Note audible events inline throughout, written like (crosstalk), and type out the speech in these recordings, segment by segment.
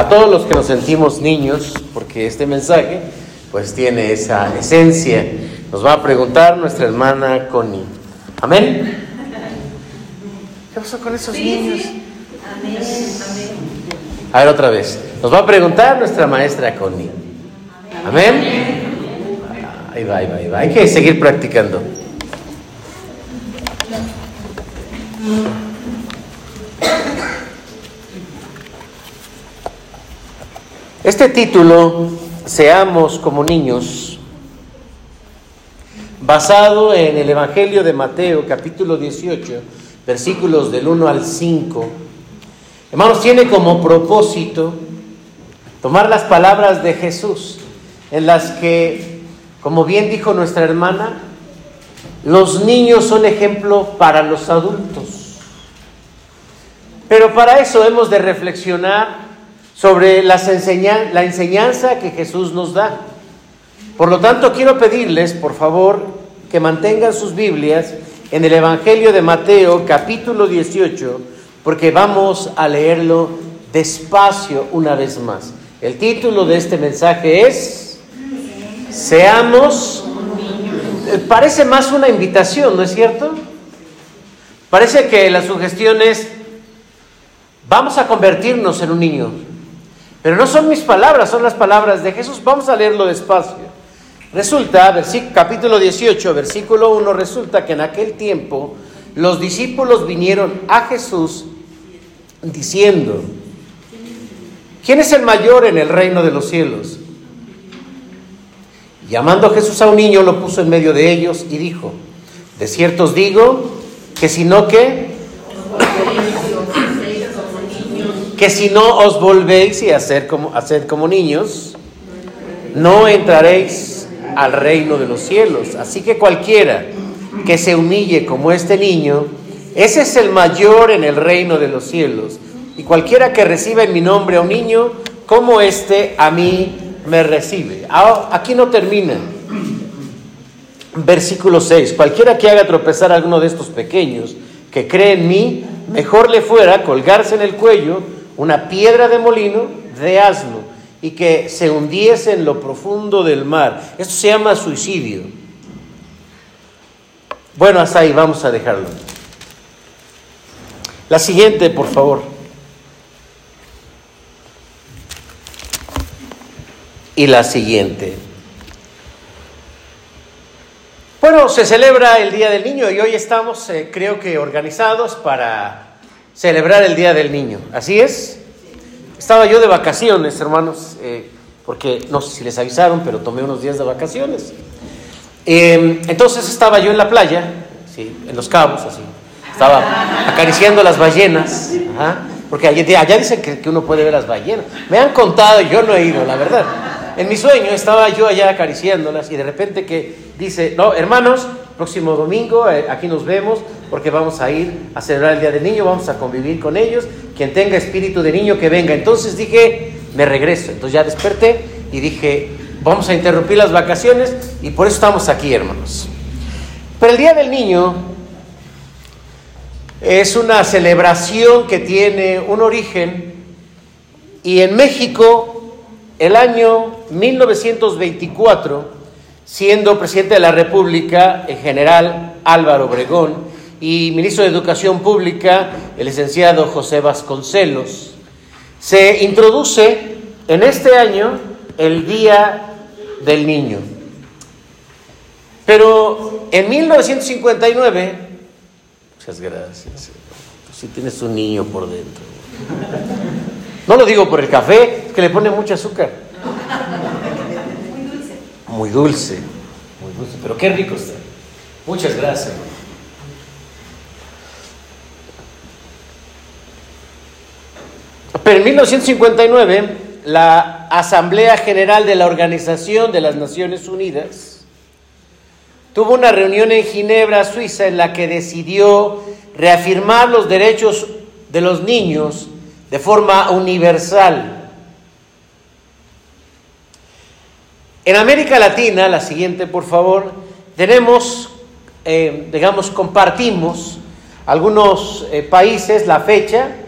a todos los que nos sentimos niños, porque este mensaje pues tiene esa esencia. Nos va a preguntar nuestra hermana Connie. Amén. ¿Qué pasó con esos niños? A ver otra vez. Nos va a preguntar nuestra maestra Connie. Amén. Ahí va, ahí va, ahí va. Hay que seguir practicando. Este título, Seamos como niños, basado en el Evangelio de Mateo, capítulo 18, versículos del 1 al 5, hermanos, tiene como propósito tomar las palabras de Jesús, en las que, como bien dijo nuestra hermana, los niños son ejemplo para los adultos. Pero para eso hemos de reflexionar sobre la enseñanza que Jesús nos da. Por lo tanto, quiero pedirles, por favor, que mantengan sus Biblias en el Evangelio de Mateo capítulo 18, porque vamos a leerlo despacio una vez más. El título de este mensaje es Seamos... Parece más una invitación, ¿no es cierto? Parece que la sugestión es, vamos a convertirnos en un niño. Pero no son mis palabras, son las palabras de Jesús. Vamos a leerlo despacio. Resulta, capítulo 18, versículo 1, resulta que en aquel tiempo los discípulos vinieron a Jesús diciendo, ¿quién es el mayor en el reino de los cielos? Llamando Jesús a un niño, lo puso en medio de ellos y dijo, de cierto os digo que si no que que si no os volvéis y hacer como, hacer como niños, no entraréis al reino de los cielos. Así que cualquiera que se humille como este niño, ese es el mayor en el reino de los cielos. Y cualquiera que reciba en mi nombre a un niño, como este a mí me recibe. Aquí no termina. Versículo 6. Cualquiera que haga tropezar a alguno de estos pequeños que cree en mí, mejor le fuera colgarse en el cuello una piedra de molino de asno y que se hundiese en lo profundo del mar. Esto se llama suicidio. Bueno, hasta ahí vamos a dejarlo. La siguiente, por favor. Y la siguiente. Bueno, se celebra el Día del Niño y hoy estamos, eh, creo que, organizados para celebrar el Día del Niño. ¿Así es? Estaba yo de vacaciones, hermanos, eh, porque no sé si les avisaron, pero tomé unos días de vacaciones. Em, entonces estaba yo en la playa, ¿sí? en Los Cabos, así. Estaba acariciando las ballenas, porque allá, dicen que, que, uno puede ver las ballenas. Me han contado, yo no he ido, la verdad. En mi sueño estaba yo allá acariciándolas y de repente que dice, no, hermanos, próximo domingo eh, aquí nos vemos, porque vamos a ir a celebrar el Día del Niño, vamos a convivir con ellos. Quien tenga espíritu de niño que venga. Entonces dije, me regreso. Entonces ya desperté y dije, vamos a interrumpir las vacaciones y por eso estamos aquí, hermanos. Pero el Día del Niño es una celebración que tiene un origen y en México el año 1924, siendo presidente de la República el general Álvaro Obregón, y ministro de Educación Pública, el licenciado José Vasconcelos. Se introduce en este año el Día del Niño. Pero en 1959, muchas gracias, si tienes un niño por dentro. No lo digo por el café, es que le pone mucho azúcar. Muy dulce. Muy dulce, muy dulce, pero qué rico está. Muchas gracias. Pero en 1959, la Asamblea General de la Organización de las Naciones Unidas tuvo una reunión en Ginebra, Suiza, en la que decidió reafirmar los derechos de los niños de forma universal. En América Latina, la siguiente por favor, tenemos, eh, digamos, compartimos algunos eh, países la fecha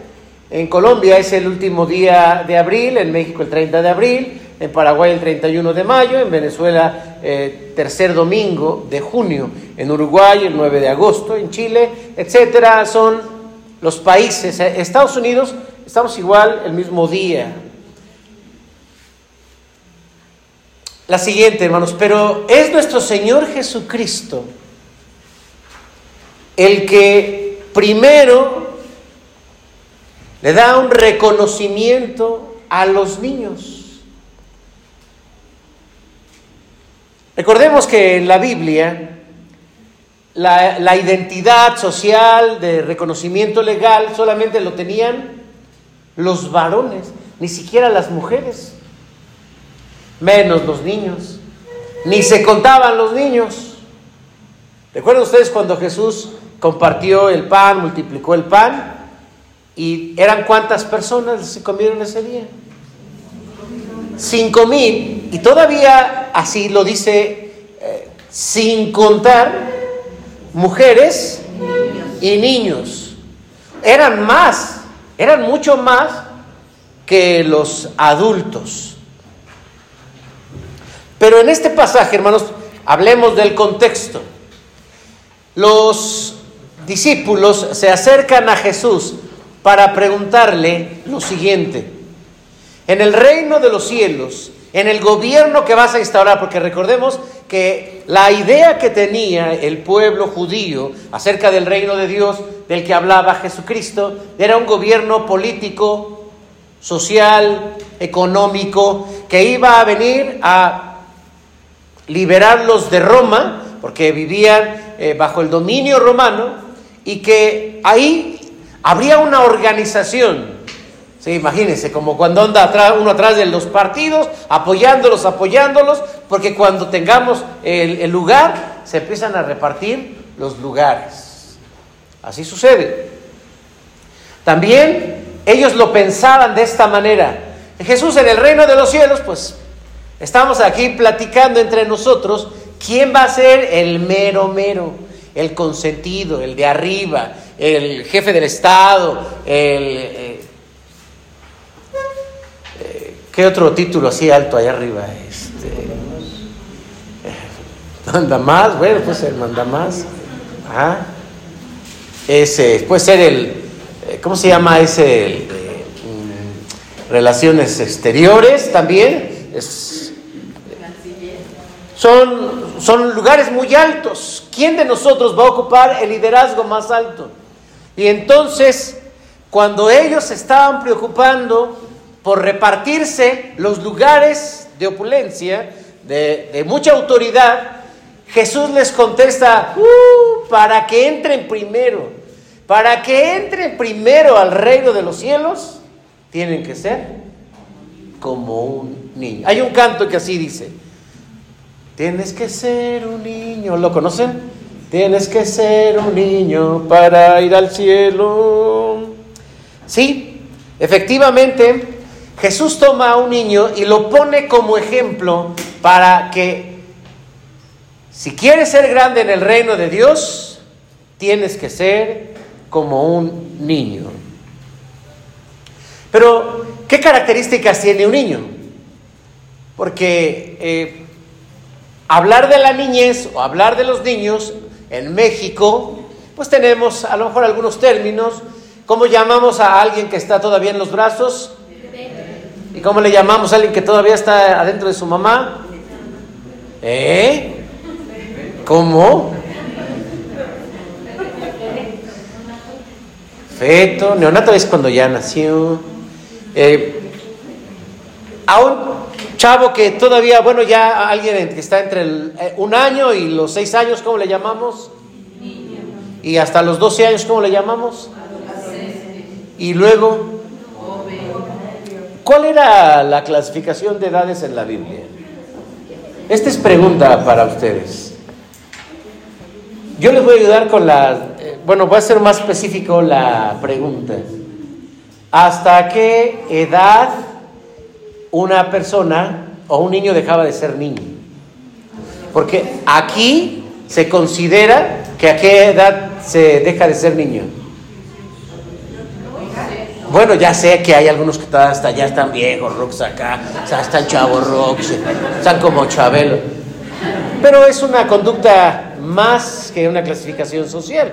En Colombia es el último día de abril, en México el 30 de abril, en Paraguay el 31 de mayo, en Venezuela eh, tercer domingo de junio, en Uruguay el 9 de agosto, en Chile, etcétera, son los países. Eh, Estados Unidos estamos igual el mismo día. La siguiente, hermanos, pero es nuestro Señor Jesucristo el que primero le da un reconocimiento a los niños. Recordemos que en la Biblia la, identidad social de reconocimiento legal solamente lo tenían los varones, ni siquiera las mujeres, menos los niños, ni se contaban los niños. ¿Recuerdan ustedes cuando Jesús compartió el pan, multiplicó el pan? ¿Y eran cuántas personas se comieron ese día? Cinco mil. Y todavía así lo dice, eh, sin contar mujeres y niños. Eran más, eran mucho más que los adultos. Pero en este pasaje, hermanos, hablemos del contexto. Los discípulos se acercan a Jesús para preguntarle lo siguiente. En el reino de los cielos, en el gobierno que vas a instaurar, porque recordemos que la idea que tenía el pueblo judío acerca del reino de Dios del que hablaba Jesucristo era un gobierno político, social, económico, que iba a venir a liberarlos de Roma, porque vivían eh, bajo el dominio romano, y que ahí habría una organización imagínense, como cuando anda atrás, uno atrás de los partidos, apoyándolos, apoyándolos, porque cuando tengamos el, el lugar, se empiezan a repartir los lugares. Así sucede. También ellos lo pensaban de esta manera. Jesús en el reino de los cielos, pues estamos aquí platicando entre nosotros quién va a ser el mero mero, el consentido, el de arriba, el jefe del Estado, el, ¿Qué otro título así alto allá arriba? Este, manda más, bueno, puede ser manda más. Ese, puede ser el, eh, ¿cómo se llama ese? Mm, relaciones exteriores también. Es, son, son lugares muy altos. ¿Quién de nosotros va a ocupar el liderazgo más alto? Y entonces, cuando ellos estaban preocupando por repartirse los lugares de opulencia, de, mucha autoridad, Jesús les contesta, uh, para que entren primero, para que entren primero al reino de los cielos, tienen que ser como un niño. Hay un canto que así dice, tienes que ser un niño, ¿lo conocen? Tienes que ser un niño para ir al cielo. Sí, efectivamente, Jesús toma a un niño y lo pone como ejemplo para que si quieres ser grande en el reino de Dios, tienes que ser como un niño. Pero, ¿qué características tiene un niño? Porque eh, hablar de la niñez o hablar de los niños en México, pues tenemos a lo mejor algunos términos. ¿Cómo llamamos a alguien que está todavía en los brazos? ¿Y cómo le llamamos a alguien que todavía está adentro de su mamá? ¿Eh? ¿Cómo? Feto, neonato es cuando ya nació. Eh, a un chavo que todavía, bueno, ya alguien que está entre eh, un año y los seis años, ¿cómo le llamamos? Y hasta los doce años, ¿cómo le llamamos? Y luego, ¿Cuál era la clasificación de edades en la Biblia? Esta es pregunta para ustedes. Yo les voy a ayudar con la, eh, bueno, voy a ser más específico la pregunta. ¿Hasta qué edad una persona o un niño dejaba de ser niño? Porque aquí se considera que a qué edad se deja de ser niño. Bueno, ya sé que hay algunos que hasta ya están viejos, rocks acá, están chavos rocks, están como Chabelo. Pero es una conducta más que una clasificación social.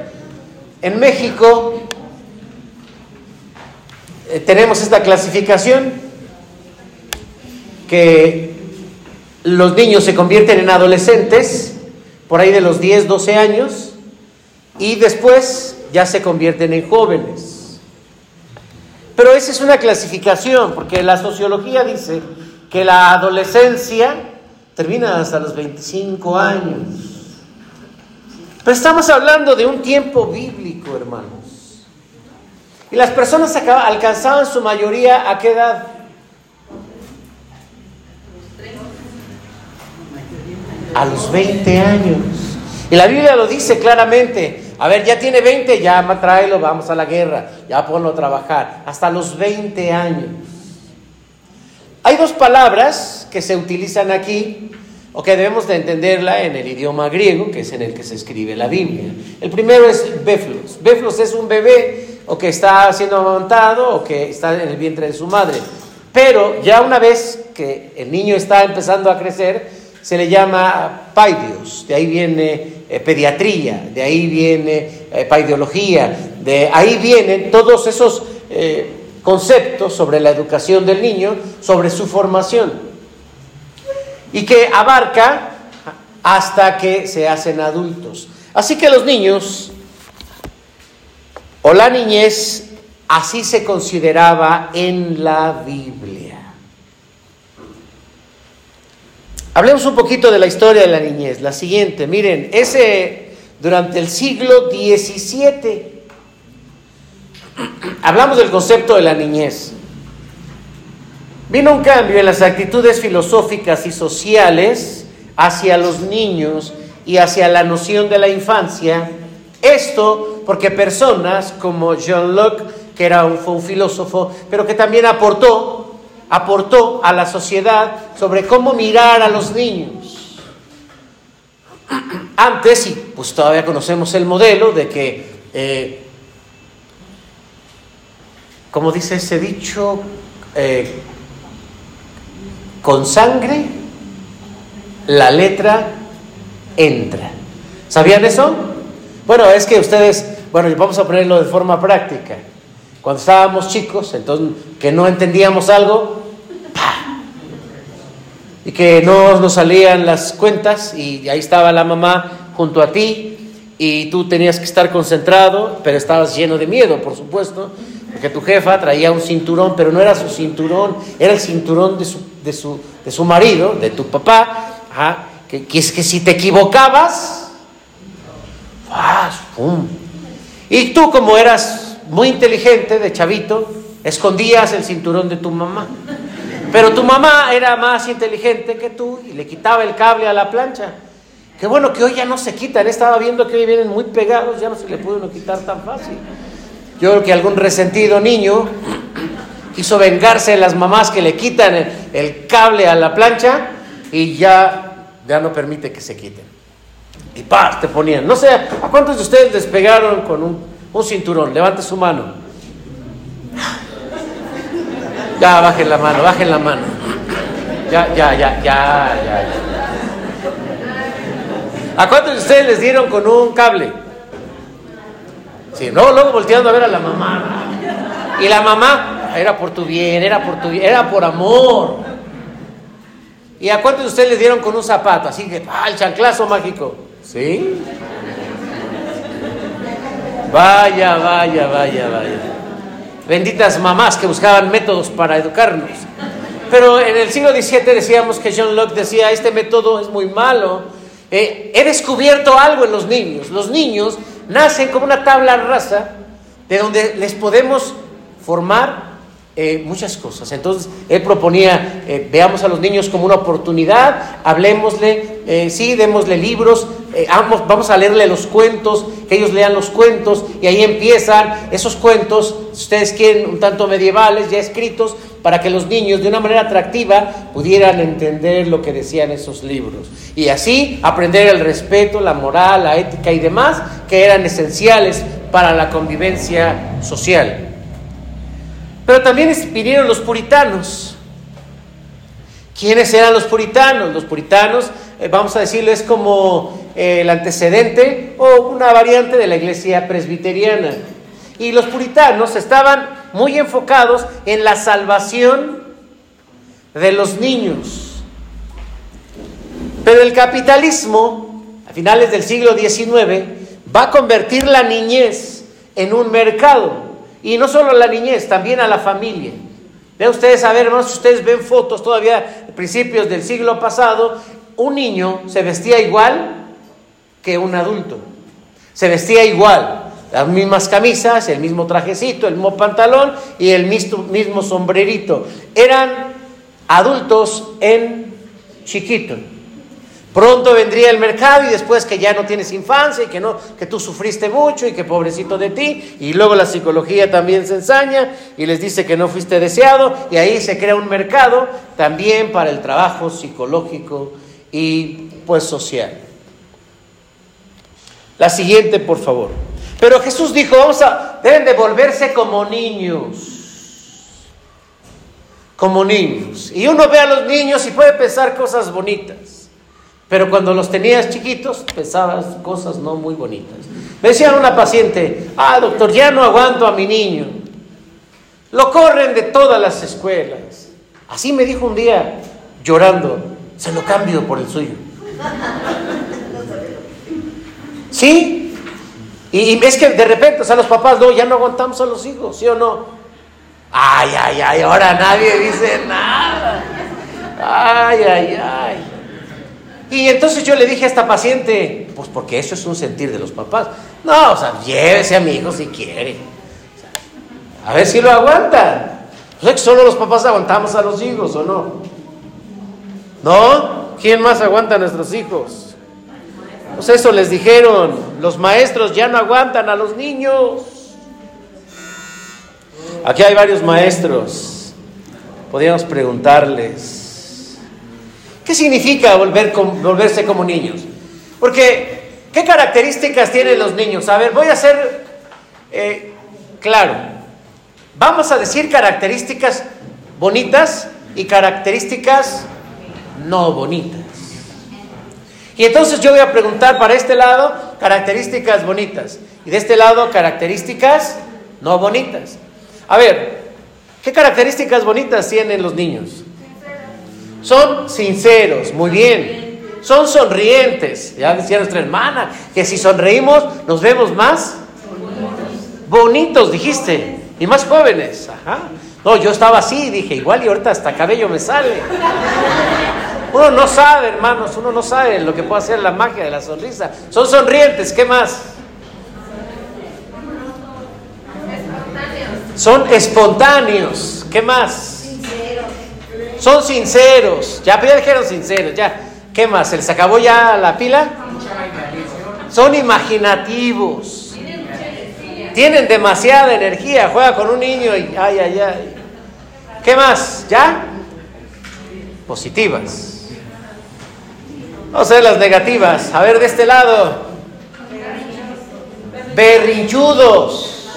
En México eh, tenemos esta clasificación que los niños se convierten en adolescentes por ahí de los 10, 12 años y después ya se convierten en jóvenes. Pero esa es una clasificación porque la sociología dice que la adolescencia termina hasta los 25 años. Pero estamos hablando de un tiempo bíblico, hermanos. Y las personas alcanzaban su mayoría a qué edad? A los 20 años. Y la Biblia lo dice claramente. A ver, ya tiene 20, ya tráelo, vamos a la guerra, ya ponlo a trabajar. Hasta los 20 años. Hay dos palabras que se utilizan aquí o que debemos de entenderla en el idioma griego, que es en el que se escribe la Biblia. El primero es beflos. Beflos es un bebé o que está siendo amamantado o que está en el vientre de su madre. Pero ya una vez que el niño está empezando a crecer, se le llama paidios, de ahí viene eh, pediatría, de ahí viene eh, de ahí vienen todos esos eh, conceptos sobre la educación del niño, sobre su formación, y que abarca hasta que se hacen adultos. Así que los niños o la niñez así se consideraba en la Biblia. Hablemos un poquito de la historia de la niñez. La siguiente, miren, ese durante el siglo XVII hablamos del concepto de la niñez. Vino un cambio en las actitudes filosóficas y sociales hacia los niños y hacia la noción de la infancia. Esto porque personas como John Locke, que era un, fue un filósofo, pero que también aportó, aportó a la sociedad sobre cómo mirar a los niños. Antes, y pues todavía conocemos el modelo de que eh, como dice ese dicho, eh, con sangre la letra entra. ¿Sabían eso? Bueno, es que ustedes, bueno, vamos a ponerlo de forma práctica. Cuando estábamos chicos, entonces que no entendíamos algo, y que no nos salían las cuentas y ahí estaba la mamá junto a ti y tú tenías que estar concentrado, pero estabas lleno de miedo, por supuesto, porque tu jefa traía un cinturón, pero no era su cinturón, era el cinturón de su, de su, de su marido, de tu papá, que, es que si te equivocabas, ¡pum! y tú como eras muy inteligente de chavito, escondías el cinturón de tu mamá. Pero tu mamá era más inteligente que tú y le quitaba el cable a la plancha. Qué bueno que hoy ya no se quitan. Estaba viendo que hoy vienen muy pegados, ya no se le puede quitar tan fácil. Yo creo que algún resentido niño quiso vengarse de las mamás que le quitan el, cable a la plancha y ya, ya no permite que se quiten. Y paz, te ponían. No sé, ¿a cuántos de ustedes despegaron con un, un cinturón? Levante su mano. Ya, bajen la mano, bajen la mano. Ya, ya, ya, ya, ya. ¿A cuántos de ustedes les dieron con un cable? Sí, no, luego volteando a ver a la mamá. Y la mamá, era por tu bien, era por tu bien, era por amor. ¿Y a cuántos de ustedes les dieron con un zapato? Así que, ah, el chanclazo mágico. ¿Sí? Vaya, vaya, vaya, vaya benditas mamás que buscaban métodos para educarnos. Pero en el siglo XVII decíamos que John Locke decía, este método es muy malo. Eh, he descubierto algo en los niños. Los niños nacen como una tabla rasa de donde les podemos formar eh, muchas cosas. Entonces, él proponía, eh, veamos a los niños como una oportunidad, hablemosle, sí, démosle libros, vamos, vamos a leerle los cuentos, que ellos lean los cuentos y ahí empiezan esos cuentos, si ustedes quieren, un tanto medievales, ya escritos, para que los niños de una manera atractiva pudieran entender lo que decían esos libros. Y así aprender el respeto, la moral, la ética y demás que eran esenciales para la convivencia social. Pero también vinieron los puritanos. ¿Quiénes eran los puritanos? Los puritanos, eh, vamos a decirlo, es como eh, el antecedente o una variante de la iglesia presbiteriana. Y los puritanos estaban muy enfocados en la salvación de los niños. Pero el capitalismo, a finales del siglo XIX, va a convertir la niñez en un mercado. Y no solo la niñez, también a la familia. Vean ustedes, a ver, hermanos, si ustedes ven fotos todavía principios del siglo pasado, un niño se vestía igual que un adulto. Se vestía igual, las mismas camisas, el mismo trajecito, el mismo pantalón y el mismo, mismo sombrerito. Eran adultos en chiquito. Pronto vendría el mercado y después que ya no tienes infancia y que no que tú sufriste mucho y que pobrecito de ti y luego la psicología también se ensaña y les dice que no fuiste deseado y ahí se crea un mercado también para el trabajo psicológico y pues social. La siguiente, por favor. Pero Jesús dijo, vamos a deben de volverse como niños. Como niños. Y uno ve a los niños y puede pensar cosas bonitas. Pero cuando los tenías chiquitos, pensabas cosas no muy bonitas. Me decía una paciente, ah, doctor, ya no aguanto a mi niño. Lo corren de todas las escuelas. Así me dijo un día, llorando, se lo cambio por el suyo. ¿Sí? Y, es que de repente, o sea, los papás, no, ya no aguantamos a los hijos, ¿sí o no? Ay, ay, ay, ahora nadie dice nada. Ay, ay, ay. Y entonces yo le dije a esta paciente, pues porque eso es un sentir de los papás. No, o sea, llévese a mi hijo si quiere. A ver si lo aguantan. Pues es que solo los papás aguantamos a los hijos, ¿o no? ¿No? ¿Quién más aguanta a nuestros hijos? Pues eso les dijeron, los maestros ya no aguantan a los niños. Aquí hay varios maestros. Podríamos preguntarles, ¿Qué significa volver volverse como niños? Porque, ¿qué características tienen los niños? A ver, voy a ser eh, claro. Vamos a decir características bonitas y características no bonitas. Y entonces yo voy a preguntar para este lado características bonitas y de este lado características no bonitas. A ver, ¿qué características bonitas tienen los niños? Son sinceros, muy bien. Son sonrientes. Ya decía nuestra hermana que si sonreímos nos vemos más bonitos, dijiste, y más jóvenes. Ajá. No, yo estaba así, dije, igual y ahorita hasta cabello me sale. Uno no sabe, hermanos, uno no sabe lo que puede hacer la magia de la sonrisa. Son sonrientes, ¿qué más? Son espontáneos, ¿qué más? Son sinceros. Ya, dijeron sinceros, ya. ¿Qué más? ¿Se acabó ya la pila? Son imaginativos. Tienen demasiada energía. Juega con un niño y ay, ay, ay. ¿Qué más? ¿Ya? Positivas. Vamos a ver las negativas. A ver de este lado. Berrinchudos.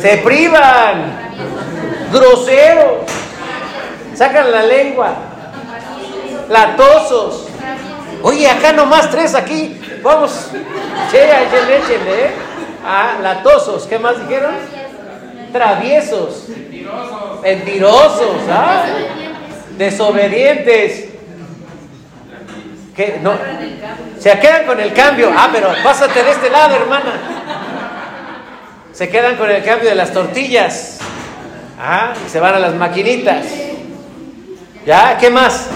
Se privan. Groseros sacan la lengua, latosos. Oye, acá nomás tres aquí, vamos, che, échenle, échenle, ¿eh? Ah, latosos, ¿qué más dijeron? Traviesos, mentirosos, ¿ah? Desobedientes. ¿Qué? No. Se quedan con el cambio. Ah, pero pásate de este lado, hermana. Se quedan con el cambio de las tortillas. Ah, y se van a las maquinitas. ¿Ya? ¿Qué más?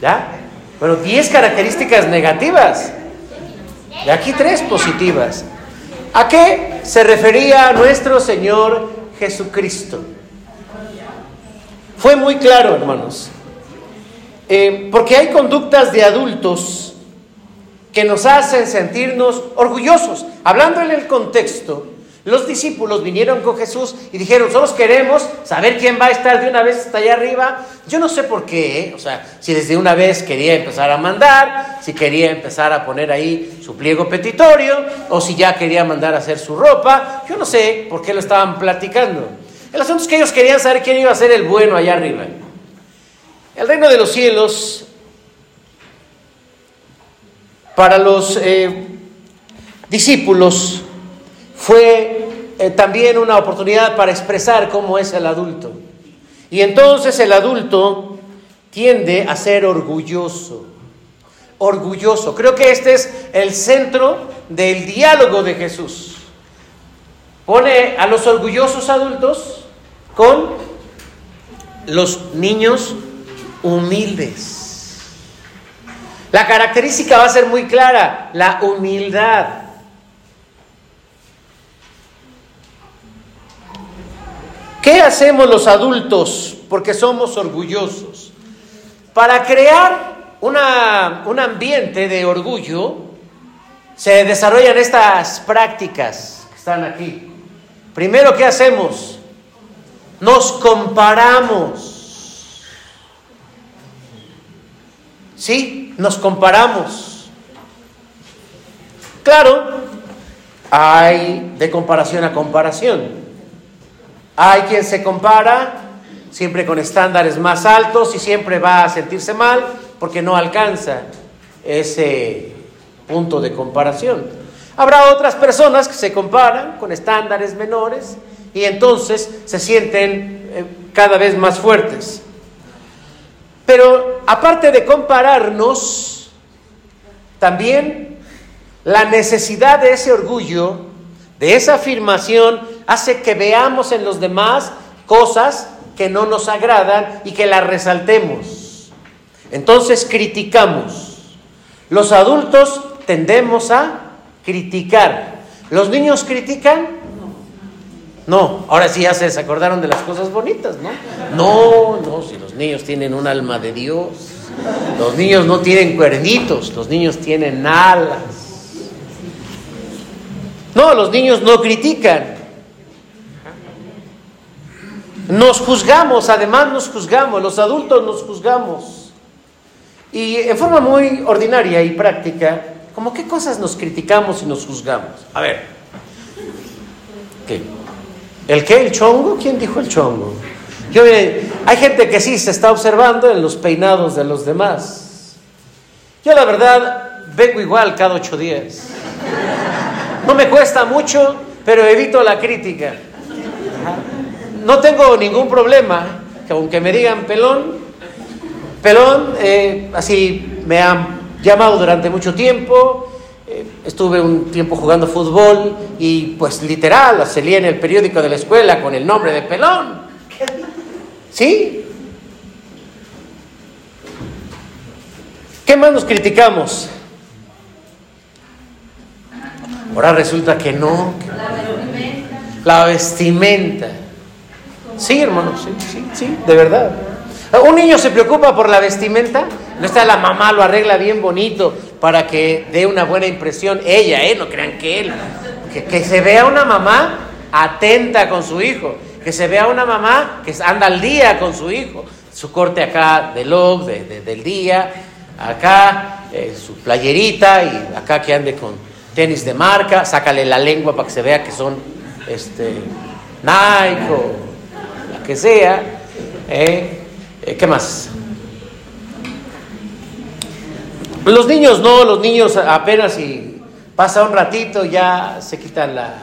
¿Ya? Bueno, 10 características negativas. Y aquí tres positivas. ¿A qué se refería nuestro Señor Jesucristo? Fue muy claro, hermanos. Eh, porque hay conductas de adultos que nos hacen sentirnos orgullosos. Hablando en el contexto, los discípulos vinieron con Jesús y dijeron, solo queremos saber quién va a estar de una vez hasta allá arriba. Yo no sé por qué, ¿eh? o sea, si desde una vez quería empezar a mandar, si quería empezar a poner ahí su pliego petitorio, o si ya quería mandar a hacer su ropa. Yo no sé por qué lo estaban platicando. El asunto es que ellos querían saber quién iba a ser el bueno allá arriba. El reino de los cielos, para los eh, discípulos, fue eh, también una oportunidad para expresar cómo es el adulto. Y entonces el adulto tiende a ser orgulloso. Orgulloso. Creo que este es el centro del diálogo de Jesús. Pone a los orgullosos adultos con los niños humildes. La característica va a ser muy clara, la humildad. ¿Qué hacemos los adultos porque somos orgullosos? Para crear una, un ambiente de orgullo, se desarrollan estas prácticas que están aquí. Primero, ¿qué hacemos? Nos comparamos. ¿Sí? Nos comparamos. Claro, hay de comparación a comparación. Hay quien se compara siempre con estándares más altos y siempre va a sentirse mal porque no alcanza ese punto de comparación. Habrá otras personas que se comparan con estándares menores y entonces se sienten eh, cada vez más fuertes. Pero aparte de compararnos, también la necesidad de ese orgullo, de esa afirmación, hace que veamos en los demás cosas que no nos agradan y que las resaltemos. Entonces criticamos. Los adultos tendemos a criticar. ¿Los niños critican? No, ahora sí ya se acordaron de las cosas bonitas, ¿no? No, no, si los niños tienen un alma de Dios. Los niños no tienen cuernitos, los niños tienen alas. No, los niños no critican. Nos juzgamos, además nos juzgamos, los adultos nos juzgamos. Y en forma muy ordinaria y práctica, ¿cómo qué cosas nos criticamos y nos juzgamos? A ver, ¿qué? ¿El qué? ¿El chongo? ¿Quién dijo el chongo? Yo, hay gente que sí se está observando en los peinados de los demás. Yo la verdad vengo igual cada ocho días. No me cuesta mucho, pero evito la crítica no tengo ningún problema, que aunque me digan pelón, pelón, eh, así me han llamado durante mucho tiempo, eh, estuve un tiempo jugando fútbol y pues literal, salí en el periódico de la escuela con el nombre de pelón. ¿Sí? ¿Qué más nos criticamos? Ahora resulta que no. la vestimenta. La vestimenta. Sí, hermano, sí, sí, sí, de verdad. Un niño se preocupa por la vestimenta, no está la mamá, lo arregla bien bonito para que dé una buena impresión. Ella, ¿eh? No crean que él. Que, se vea una mamá atenta con su hijo, que se vea una mamá que anda al día con su hijo. Su corte acá de log, del día, acá eh, su playerita y acá que ande con tenis de marca, sácale la lengua para que se vea que son este, Nike o que sea. ¿eh? ¿eh? ¿Qué más? Los niños no, los niños apenas si pasa un ratito ya se quitan la,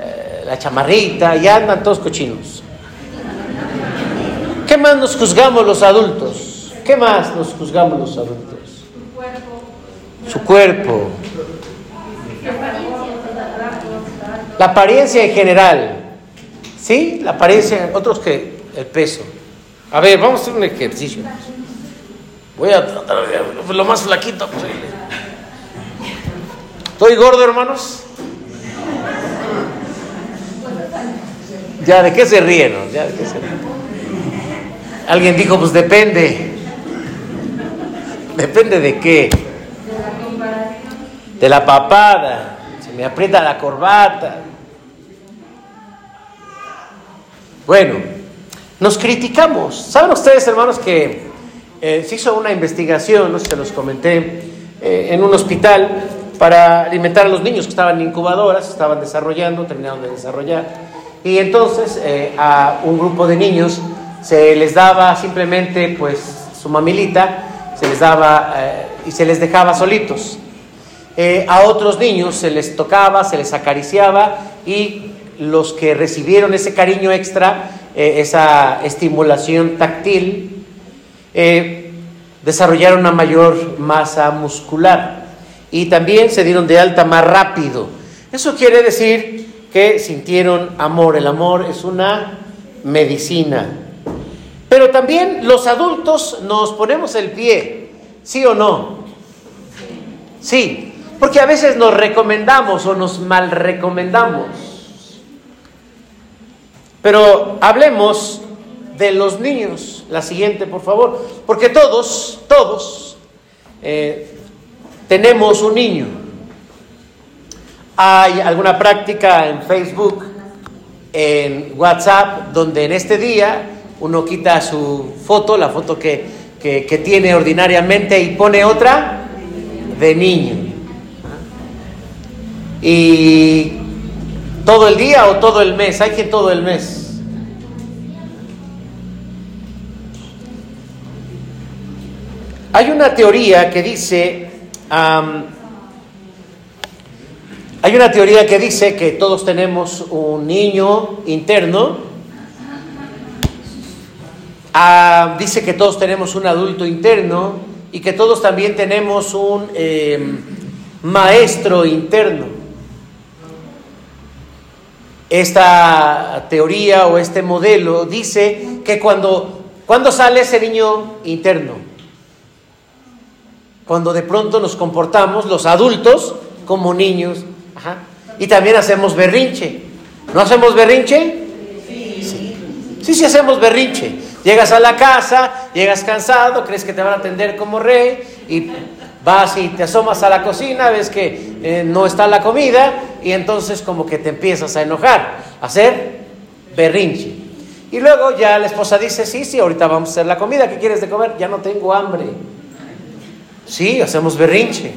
eh, la chamarrita, ya andan todos cochinos. ¿Qué más nos juzgamos los adultos? ¿Qué más nos juzgamos los adultos? Su cuerpo. Su cuerpo. La apariencia en general. ¿Sí? La apariencia, otros que el peso. A ver, vamos a hacer un ejercicio. Voy a tratar de lo más flaquito posible. ¿Estoy gordo, hermanos? Ya, ¿de qué se ríen? ¿Ya de qué se ríen? Alguien dijo, pues depende. ¿Depende de qué? De la papada. Se me aprieta la corbata. Bueno, nos criticamos. ¿Saben ustedes, hermanos, que eh, se hizo una investigación, no se los comenté, eh, en un hospital para alimentar a los niños que estaban en incubadoras, estaban desarrollando, terminaron de desarrollar, y entonces eh, a un grupo de niños se les daba simplemente pues su mamilita, se les daba y se les dejaba solitos. A otros niños se les tocaba, se les acariciaba y los que recibieron ese cariño extra, esa estimulación táctil, desarrollaron una mayor masa muscular y también se dieron de alta más rápido. Eso quiere decir que sintieron amor. El amor es una medicina. Pero también los adultos nos ponemos el pie, ¿sí o no? Sí, porque a veces nos recomendamos o nos mal recomendamos. Pero hablemos de los niños. La siguiente, por favor. Porque todos, todos, eh, tenemos un niño. Hay alguna práctica en Facebook, en WhatsApp, donde en este día uno quita su foto, la foto que, que tiene ordinariamente, y pone otra de niño. Y todo el día o todo el mes, hay que todo el mes. Hay una teoría que dice, hay una teoría que dice que todos tenemos un niño interno, dice que todos tenemos un adulto interno y que todos también tenemos un em, maestro interno. Esta teoría o este modelo dice que cuando, cuando sale ese niño interno, cuando de pronto nos comportamos los adultos como niños. Y también hacemos berrinche. ¿No hacemos berrinche? Sí. sí, sí hacemos berrinche. Llegas a la casa, llegas cansado, crees que te van a atender como rey y vas y te asomas a la cocina, ves que eh, no está la comida y entonces como que te empiezas a enojar, a hacer berrinche. Y luego ya la esposa dice, sí, sí, ahorita vamos a hacer la comida, ¿qué quieres de comer? Ya no tengo hambre. Sí, hacemos berrinche.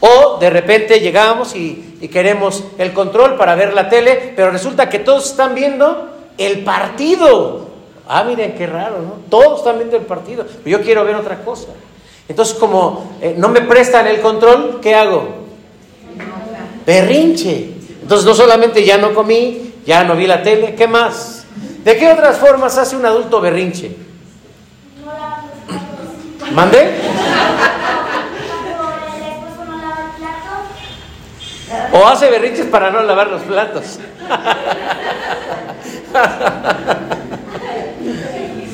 O de repente llegamos y, queremos el control para ver la tele, pero resulta que todos están viendo el partido. Ah, miren qué raro, ¿no? Todos están viendo el partido, yo quiero ver otra cosa. Entonces, como eh, no me prestan el control, ¿qué hago? Berrinche. Entonces, no solamente ya no comí, ya no vi la tele, ¿qué más? ¿De qué otras formas hace un adulto berrinche? ¿Mande? O hace berrinches para no lavar los platos. (laughs)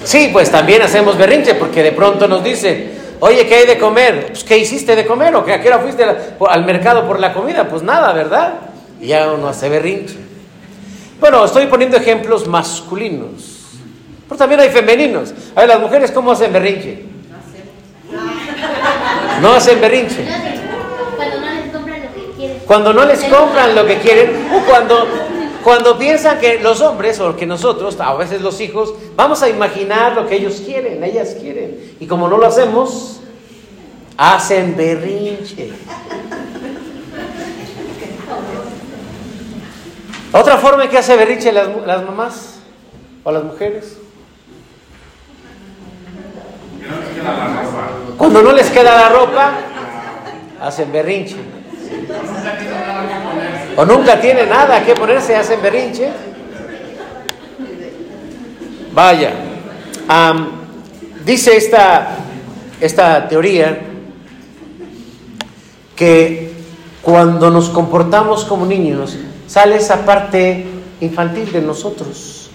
Sí, pues también hacemos berrinche porque de pronto nos dice, oye, ¿qué hay de comer? Pues, ¿qué hiciste de comer? ¿O que a qué hora fuiste al mercado por la comida? Pues nada, ¿verdad? Y ya uno hace berrinche. Bueno, estoy poniendo ejemplos masculinos, pero también hay femeninos. A ver, las mujeres, ¿cómo hacen berrinche? No hacen berrinche. Cuando no les compran lo que quieren o cuando, cuando piensan que los hombres o que nosotros, a veces los hijos, vamos a imaginar lo que ellos quieren, ellas quieren. Y como no lo hacemos, hacen berrinche. Otra forma que hace berrinche las, las mamás o las mujeres. Cuando no les queda la ropa, hacen berrinche. O nunca tiene nada que ponerse, hacen berrinche. Vaya, dice esta, esta teoría que cuando nos comportamos como niños, sale esa parte infantil de nosotros.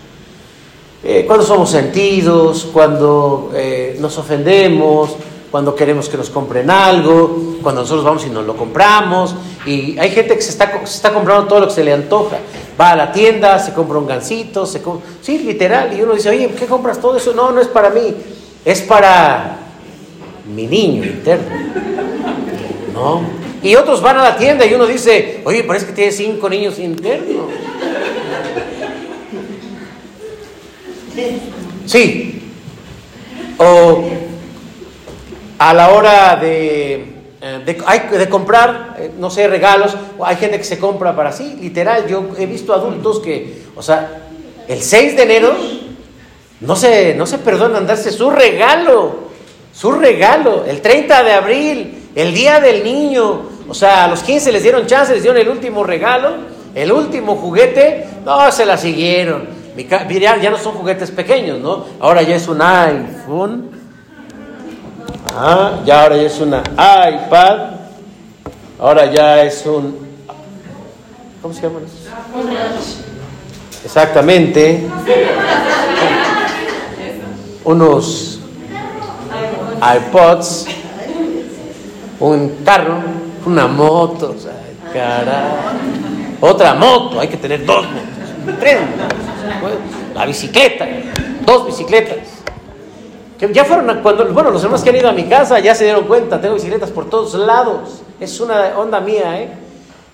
Eh, cuando somos sentidos, cuando eh, nos ofendemos, cuando queremos que nos compren algo, cuando nosotros vamos y nos lo compramos. Y hay gente que se está, comprando todo lo que se le antoja. Va a la tienda, se compra un gansito, se sí, literal. Y uno dice, oye, ¿qué compras todo eso? No, no es para mí, es para mi niño interno. ¿No? Y otros van a la tienda y uno dice, oye, parece que tiene cinco niños internos. Sí. O a la hora de eh, de, comprar, eh, no sé, regalos, hay gente que se compra para sí, literal, yo he visto adultos que, o sea, el 6 de enero no se, no se perdonan darse su regalo, su regalo, el 30 de abril, el día del niño, o sea, a los 15 les dieron chance, les dieron el último regalo, el último juguete, no, se la siguieron. Ya, ya no son juguetes pequeños, ¿no? Ahora ya es un iPhone. Ah, ya ahora ya es una iPad. Ahora ya es un... ¿Cómo se llama eso? Exactamente. Unos iPods, un carro, una moto, otra moto, hay que tener dos motos, tres la bicicleta, dos bicicletas. Ya fueron cuando, bueno, los hermanos que han ido a mi casa ya se dieron cuenta, tengo bicicletas por todos lados, es una onda mía, ¿eh?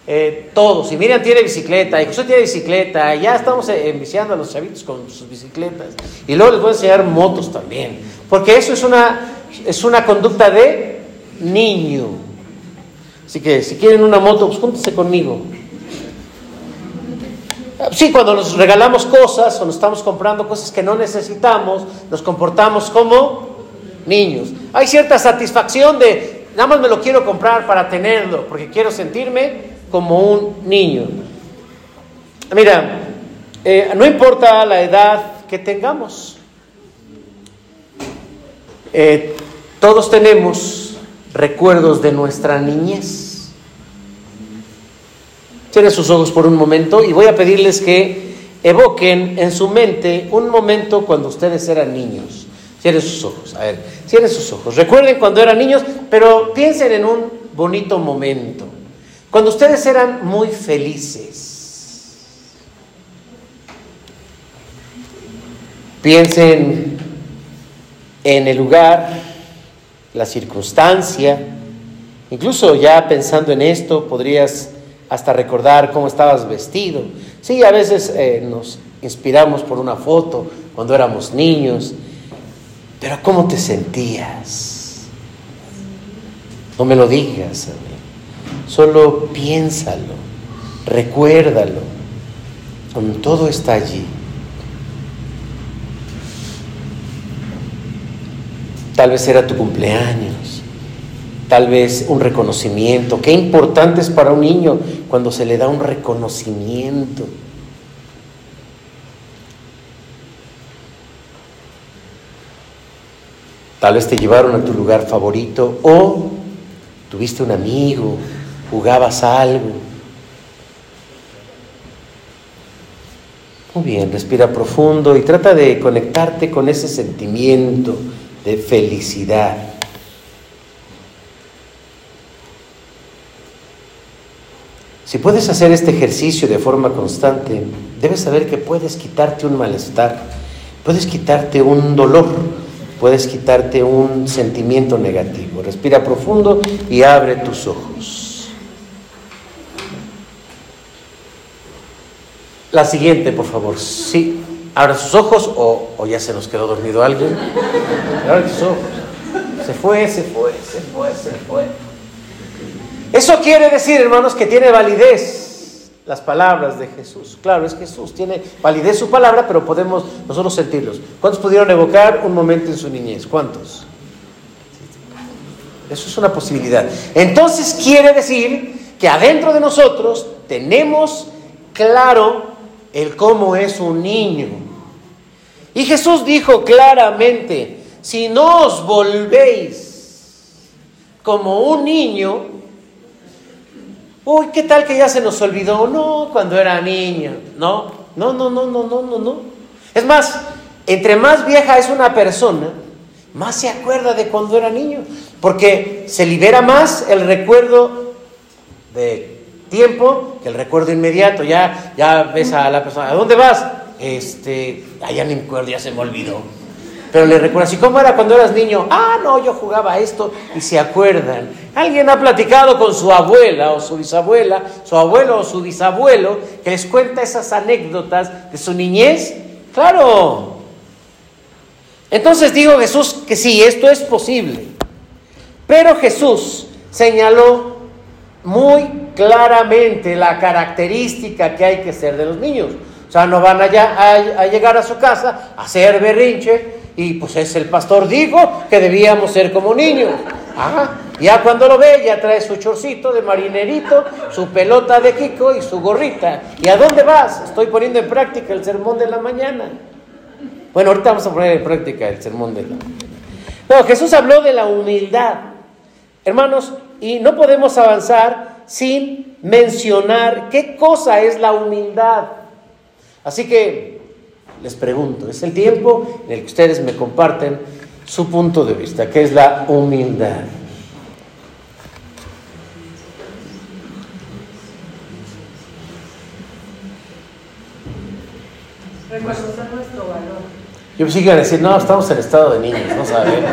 Eh, todos. Y Miriam tiene bicicleta, y José tiene bicicleta, ya estamos eh, enviciando a los chavitos con sus bicicletas. Y luego les voy a enseñar motos también. Porque eso es una, es una conducta de niño. Así que si quieren una moto, pues júntense conmigo. Sí, cuando nos regalamos cosas o nos estamos comprando cosas que no necesitamos, nos comportamos como niños. Hay cierta satisfacción de, nada más me lo quiero comprar para tenerlo, porque quiero sentirme como un niño. Mira, eh, no importa la edad que tengamos, eh, todos tenemos recuerdos de nuestra niñez. Cierren sus ojos por un momento y voy a pedirles que evoquen en su mente un momento cuando ustedes eran niños. Cierren sus ojos, a ver, cierren sus ojos. Recuerden cuando eran niños, pero piensen en un bonito momento. Cuando ustedes eran muy felices, piensen en el lugar, la circunstancia, incluso ya pensando en esto, podrías hasta recordar cómo estabas vestido. Sí, a veces eh, nos inspiramos por una foto cuando éramos niños, pero ¿cómo te sentías? No me lo digas. Solo piénsalo, recuérdalo. Todo está allí. Tal vez era tu cumpleaños, tal vez un reconocimiento. Qué importante es para un niño cuando se le da un reconocimiento. Tal vez te llevaron a tu lugar favorito o tuviste un amigo, jugabas algo. Muy bien, respira profundo y trata de conectarte con ese sentimiento de felicidad. Si puedes hacer este ejercicio de forma constante, debes saber que puedes quitarte un malestar, puedes quitarte un dolor, puedes quitarte un sentimiento negativo. Respira profundo y abre tus ojos. La siguiente, por favor. Sí. Abra sus ojos o, ya se nos quedó dormido alguien. Abra sus ojos. Se fue, se fue, se fue, se fue. Eso quiere decir, hermanos, que tiene validez las palabras de Jesús. Claro, es Jesús, tiene validez su palabra, pero podemos nosotros sentirlos. ¿Cuántos pudieron evocar un momento en su niñez? ¿Cuántos? Eso es una posibilidad. Entonces quiere decir que adentro de nosotros tenemos claro el cómo es un niño. Y Jesús dijo claramente, si no os volvéis como un niño, Uy, ¿qué tal que ya se nos olvidó? No, cuando era niño. No, no, no, no, no, no, no, no. Es más, entre más vieja es una persona, más se acuerda de cuando era niño, porque se libera más el recuerdo de tiempo que el recuerdo inmediato. Ya, ya ves a la persona, ¿a dónde vas? Este, allá no me acuerdo, ya se me olvidó. Pero le recuerdas, ¿y cómo era cuando eras niño? Ah, no, yo jugaba esto y se acuerdan. Alguien ha platicado con su abuela o su bisabuela, su abuelo o su bisabuelo, que les cuenta esas anécdotas de su niñez. Claro. Entonces digo Jesús que sí, esto es posible. Pero Jesús señaló muy claramente la característica que hay que ser de los niños. O sea, no van allá a, llegar a su casa a hacer berrinche y pues es el pastor dijo que debíamos ser como niños. Ya cuando lo ve, ya trae su chorcito de marinerito, su pelota de Kiko y su gorrita. ¿Y a dónde vas? Estoy poniendo en práctica el sermón de la mañana. Bueno, ahorita vamos a poner en práctica el sermón de la mañana. No, Jesús habló de la humildad. Hermanos, y no podemos avanzar sin mencionar qué cosa es la humildad. Así que les pregunto, es el tiempo en el que ustedes me comparten su punto de vista, que es la humildad. Reconocer nuestro valor. Yo pensé que iba a decir, no, estamos en estado de niños, no saben.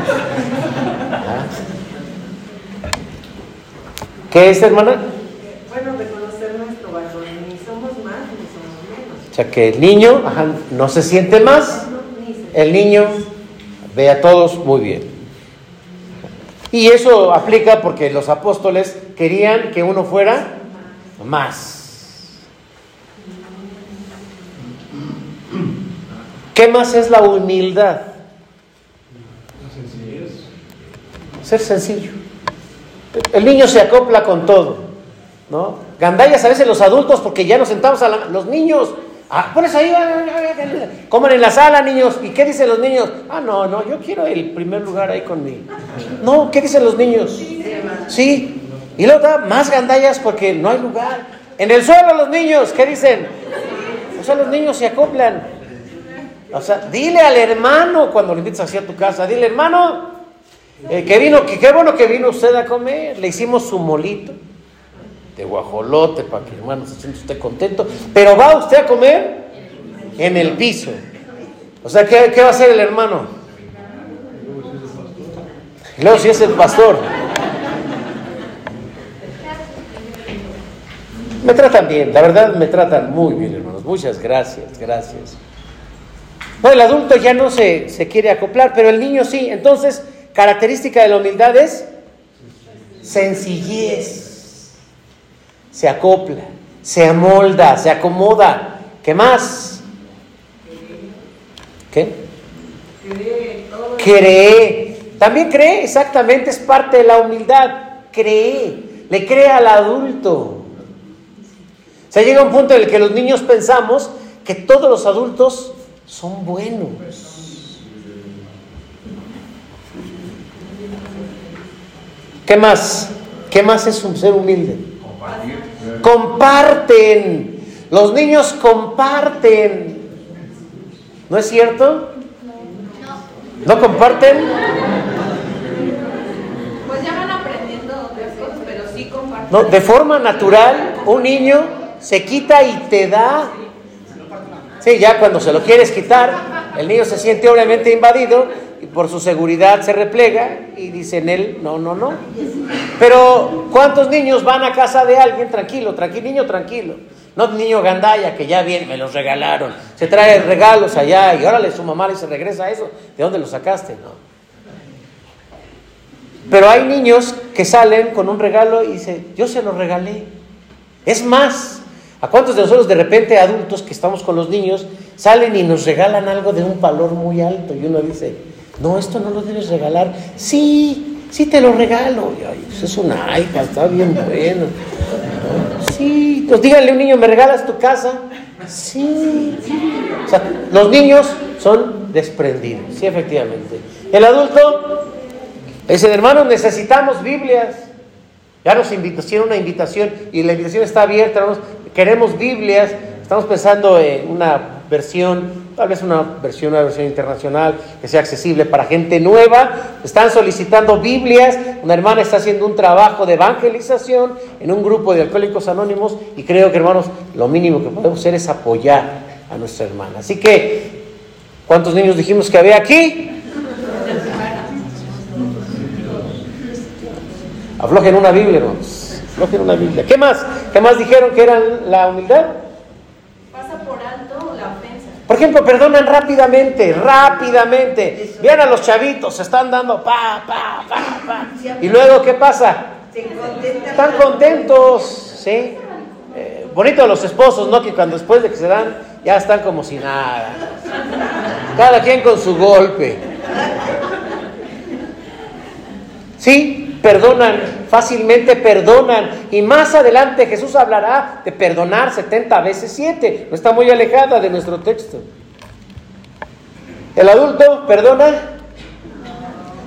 ¿Qué es, hermana? Bueno, reconocer nuestro valor. Ni somos más ni somos menos. O sea, que el niño no se siente más. El niño ve a todos muy bien. Y eso aplica porque los apóstoles querían que uno fuera más. ¿Qué más es la humildad? Ser sencillo. El niño se acopla con todo, ¿no? Gandallas a veces los adultos porque ya nos sentamos a los niños Ah, por eso ahí, coman en la sala, niños. ¿Y qué dicen los niños? Ah, no, no, yo quiero el primer lugar ahí conmigo. No, ¿qué dicen los niños? Sí. Y luego da más gandallas porque no hay lugar. En el suelo los niños, ¿qué dicen? O sea, los niños se acoplan. O sea, dile al hermano cuando le invitas hacia tu casa, dile, hermano, eh, que vino, qué bueno que vino usted a comer. Le hicimos su molito de guajolote para que hermano se sienta usted contento. Pero va usted a comer en el piso. O sea, ¿qué, va a hacer el hermano? Luego si es el pastor. Me tratan bien, la verdad me tratan muy bien, hermanos. Muchas gracias, gracias. Bueno, el adulto ya no se, se quiere acoplar, pero el niño sí. Entonces, característica de la humildad es sencillez se acopla, se amolda, se acomoda. ¿Qué más? ¿Qué? Cree. También cree, exactamente, es parte de la humildad. Cree, le cree al adulto. Se llega a un punto en el que los niños pensamos que todos los adultos son buenos. ¿Qué más? ¿Qué más es un ser humilde? Comparten. Los niños comparten. ¿No es cierto? ¿No comparten? Pues ya van aprendiendo otras cosas, pero sí comparten. No, de forma natural, un niño se quita y te da. Sí, ya cuando se lo quieres quitar, el niño se siente obviamente invadido y por su seguridad se replega y dice en él, no, no, no. Pero ¿cuántos niños van a casa de alguien tranquilo, tranquilo, niño tranquilo? No niño gandaya que ya viene, me los regalaron, se trae regalos allá y órale su mamá le se regresa eso, ¿de dónde lo sacaste? No. Pero hay niños que salen con un regalo y dicen, yo se lo regalé. Es más, ¿a cuántos de nosotros de repente adultos que estamos con los niños salen y nos regalan algo de un valor muy alto y uno dice, no, esto no lo debes regalar. Sí, sí te lo regalo. Pues es un iPad, está bien bueno. Sí, pues díganle a un niño, ¿me regalas tu casa? Sí. O sea, los niños son desprendidos, sí, efectivamente. El adulto dice, hermano, necesitamos Biblias. Ya nos hicieron una invitación y la invitación está abierta. Queremos Biblias. Estamos pensando en una versión tal vez una versión, una versión internacional que sea accesible para gente nueva. Están solicitando Biblias, una hermana está haciendo un trabajo de evangelización en un grupo de alcohólicos anónimos y creo que hermanos, lo mínimo que podemos hacer es apoyar a nuestra hermana. Así que, ¿cuántos niños dijimos que había aquí? Aflojen una Biblia, hermanos. Aflojen una Biblia. ¿Qué más? ¿Qué más dijeron que era la humildad? Por ejemplo, perdonan rápidamente, rápidamente. Vean a los chavitos, se están dando pa, pa, pa, pa. Y luego, ¿qué pasa? Están contentos, ¿sí? Eh, bonito los esposos, ¿no? Que cuando después de que se dan, ya están como si nada. Cada quien con su golpe. Sí, perdonan, fácilmente perdonan. Y más adelante Jesús hablará de perdonar 70 veces 7. No está muy alejada de nuestro texto. El adulto perdona.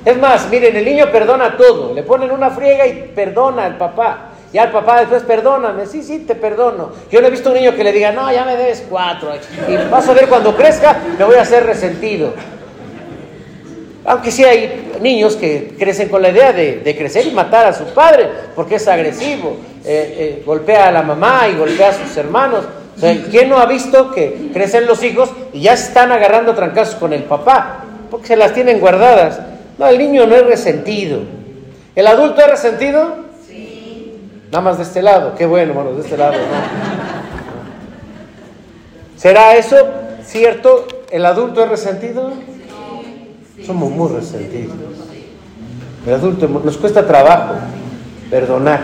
Es más, miren, el niño perdona todo. Le ponen una friega y perdona al papá. Y al papá después, perdóname, sí, sí, te perdono. Yo no he visto un niño que le diga, no, ya me des cuatro. Y vas a ver cuando crezca, me voy a hacer resentido. Aunque sí hay niños que crecen con la idea de, crecer y matar a su padre, porque es agresivo. Eh, eh, golpea a la mamá y golpea a sus hermanos. ¿Quién no ha visto que crecen los hijos y ya están agarrando trancazos con el papá? Porque se las tienen guardadas. No, el niño no es resentido. ¿El adulto es resentido? Nada más de este lado, qué bueno, bueno, de este lado. ¿Será eso cierto? ¿El adulto es resentido? Somos muy resentidos. El adulto nos cuesta trabajo perdonar.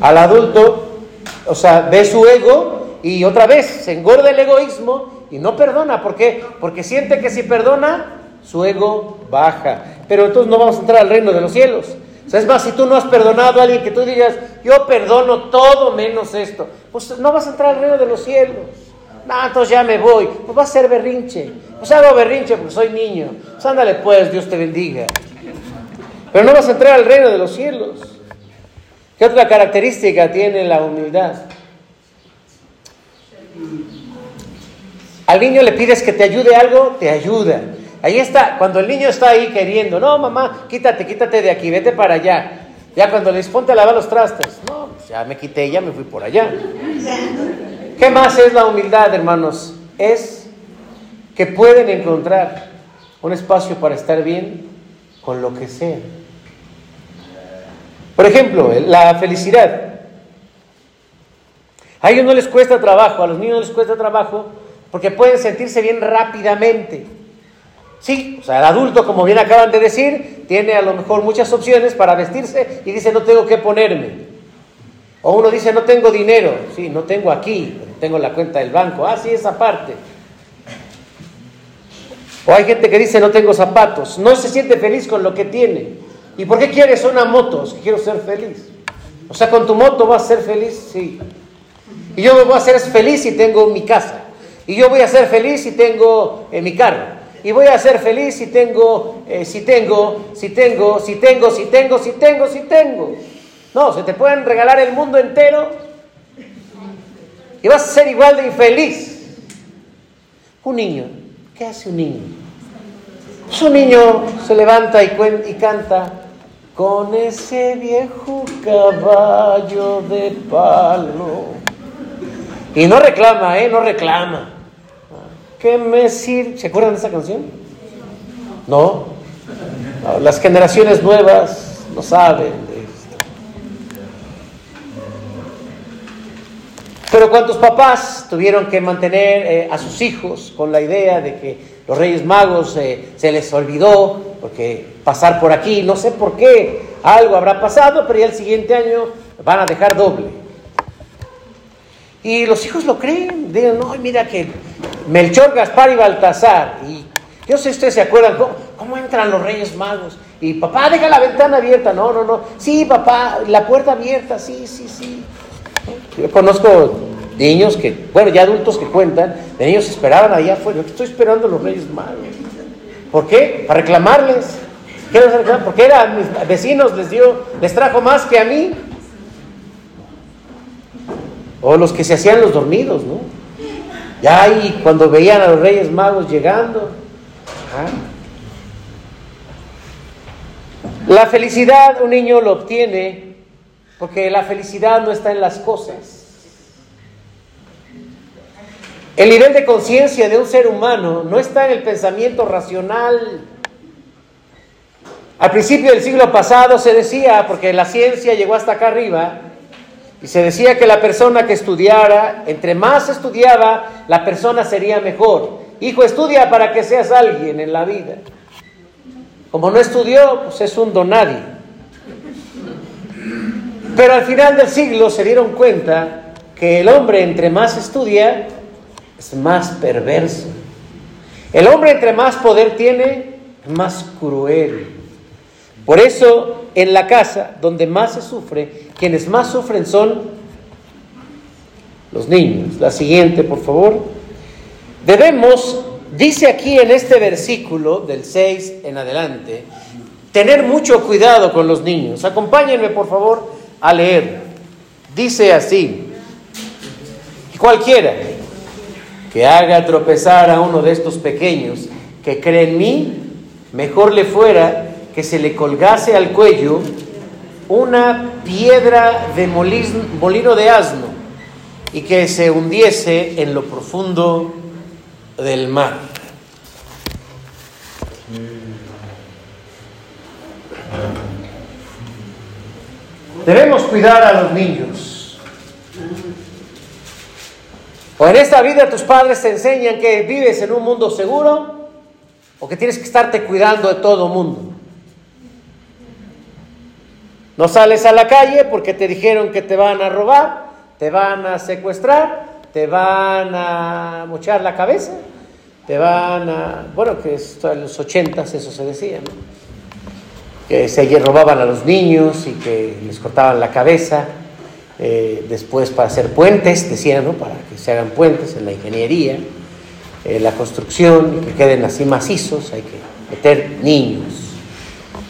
Al adulto, o sea, ve su ego y otra vez se engorda el egoísmo y no perdona. ¿Por qué? Porque siente que si perdona, su ego baja. Pero entonces no vamos a entrar al reino de los cielos. Es más, si tú no has perdonado a alguien que tú digas, yo perdono todo menos esto, pues no vas a entrar al reino de los cielos. No, entonces ya me voy. Pues vas a ser berrinche. Pues hago berrinche porque soy niño. Pues ándale pues, Dios te bendiga. Pero no vas a entrar al reino de los cielos. ¿Qué otra característica tiene la humildad? Al niño le pides que te ayude algo, te ayuda. Ahí está, cuando el niño está ahí queriendo, no, mamá, quítate, quítate de aquí, vete para allá. Ya cuando le ponte a lavar los trastes, no, pues ya me quité, ya me fui por allá. ¿Qué más es la humildad, hermanos? Es que pueden encontrar un espacio para estar bien con lo que sea. Por ejemplo, la felicidad. A ellos no les cuesta trabajo, a los niños no les cuesta trabajo porque pueden sentirse bien rápidamente. Sí, o sea, el adulto, como bien acaban de decir, tiene a lo mejor muchas opciones para vestirse y dice, no tengo que ponerme. O uno dice, no tengo dinero. Sí, no tengo aquí, tengo la cuenta del banco. Ah, sí, esa parte. O hay gente que dice, no tengo zapatos. No se siente feliz con lo que tiene. ¿Y por qué quieres una moto? quiero ser feliz. O sea, con tu moto vas a ser feliz, sí. Y yo me voy a hacer feliz si tengo mi casa. Y yo voy a ser feliz si tengo eh, mi carro y voy a ser feliz si tengo, eh, si tengo, si tengo, si tengo, si tengo, si tengo, si tengo. No, se te pueden regalar el mundo entero y vas a ser igual de infeliz. Un niño, ¿qué hace un niño? Pues un niño se levanta y, y canta con ese viejo caballo de palo. Y no reclama, ¿eh? No reclama. ¿Qué me sirve? ¿Se acuerdan de esa canción? No. Las generaciones nuevas no saben de esto. Pero cuántos papás tuvieron que mantener eh, a sus hijos con la idea de que los Reyes Magos eh, se les olvidó, porque pasar por aquí, no sé por qué, algo habrá pasado, pero ya el siguiente año van a dejar doble. Y los hijos lo creen, digan, no, mira que Melchor, Gaspar y Baltasar. Y yo sé ustedes se acuerdan ¿cómo, entran los Reyes Magos. Y papá, deja la ventana abierta. No, no, no. Sí, papá, la puerta abierta. Sí, sí, sí. Yo conozco niños que, bueno, ya adultos que cuentan, de niños esperaban allá afuera. Yo estoy esperando los Reyes Magos. ¿Por qué? Para reclamarles. ¿Qué les reclamar? Porque eran mis vecinos, les dio, les trajo más que a mí. O los que se hacían los dormidos, ¿no? Ya ahí cuando veían a los Reyes Magos llegando. La felicidad un niño lo obtiene porque la felicidad no está en las cosas. El nivel de conciencia de un ser humano no está en el pensamiento racional. Al principio del siglo pasado se decía, porque la ciencia llegó hasta acá arriba, y se decía que la persona que estudiara, entre más estudiaba, la persona sería mejor. Hijo, estudia para que seas alguien en la vida. Como no estudió, pues es un donadie. Pero al final del siglo se dieron cuenta que el hombre entre más estudia es más perverso. El hombre entre más poder tiene, más cruel. Por eso en la casa donde más se sufre, quienes más sufren son los niños. La siguiente, por favor. Debemos, dice aquí en este versículo del 6 en adelante, tener mucho cuidado con los niños. Acompáñenme, por favor, a leer. Dice así, cualquiera que haga tropezar a uno de estos pequeños que cree en mí, mejor le fuera que se le colgase al cuello una piedra de molino de asno y que se hundiese en lo profundo del mar. Debemos cuidar a los niños. O en esta vida tus padres te enseñan que vives en un mundo seguro o que tienes que estarte cuidando de todo mundo. No sales a la calle porque te dijeron que te van a robar, te van a secuestrar, te van a mochar la cabeza, te van a... Bueno, que en los ochentas eso se decía, ¿no? Que se robaban a los niños y que les cortaban la cabeza. Eh, después para hacer puentes, decían, ¿no? Para que se hagan puentes en la ingeniería, en la construcción, que queden así macizos, hay que meter niños.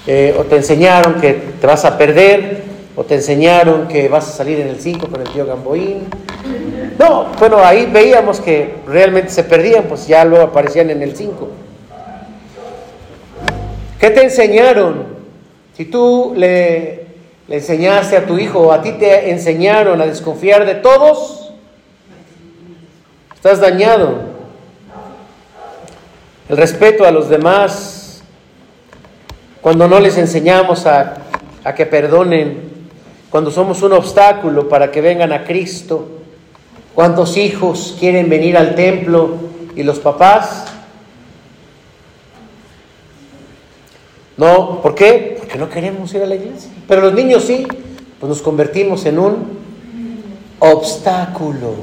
Eh, o te enseñaron que te vas a perder, o te enseñaron que vas a salir en el 5 con el tío Gamboín. No, bueno, ahí veíamos que realmente se perdían, pues ya luego aparecían en el 5. ¿Qué te enseñaron? Si tú le, enseñaste a tu hijo a ti te enseñaron a desconfiar de todos, estás dañado. El respeto a los demás cuando no les enseñamos a, que perdonen, cuando somos un obstáculo para que vengan a Cristo, cuántos hijos quieren venir al templo y los papás No, ¿por qué? Porque no queremos ir a la iglesia. Pero los niños sí, pues nos convertimos en un obstáculo.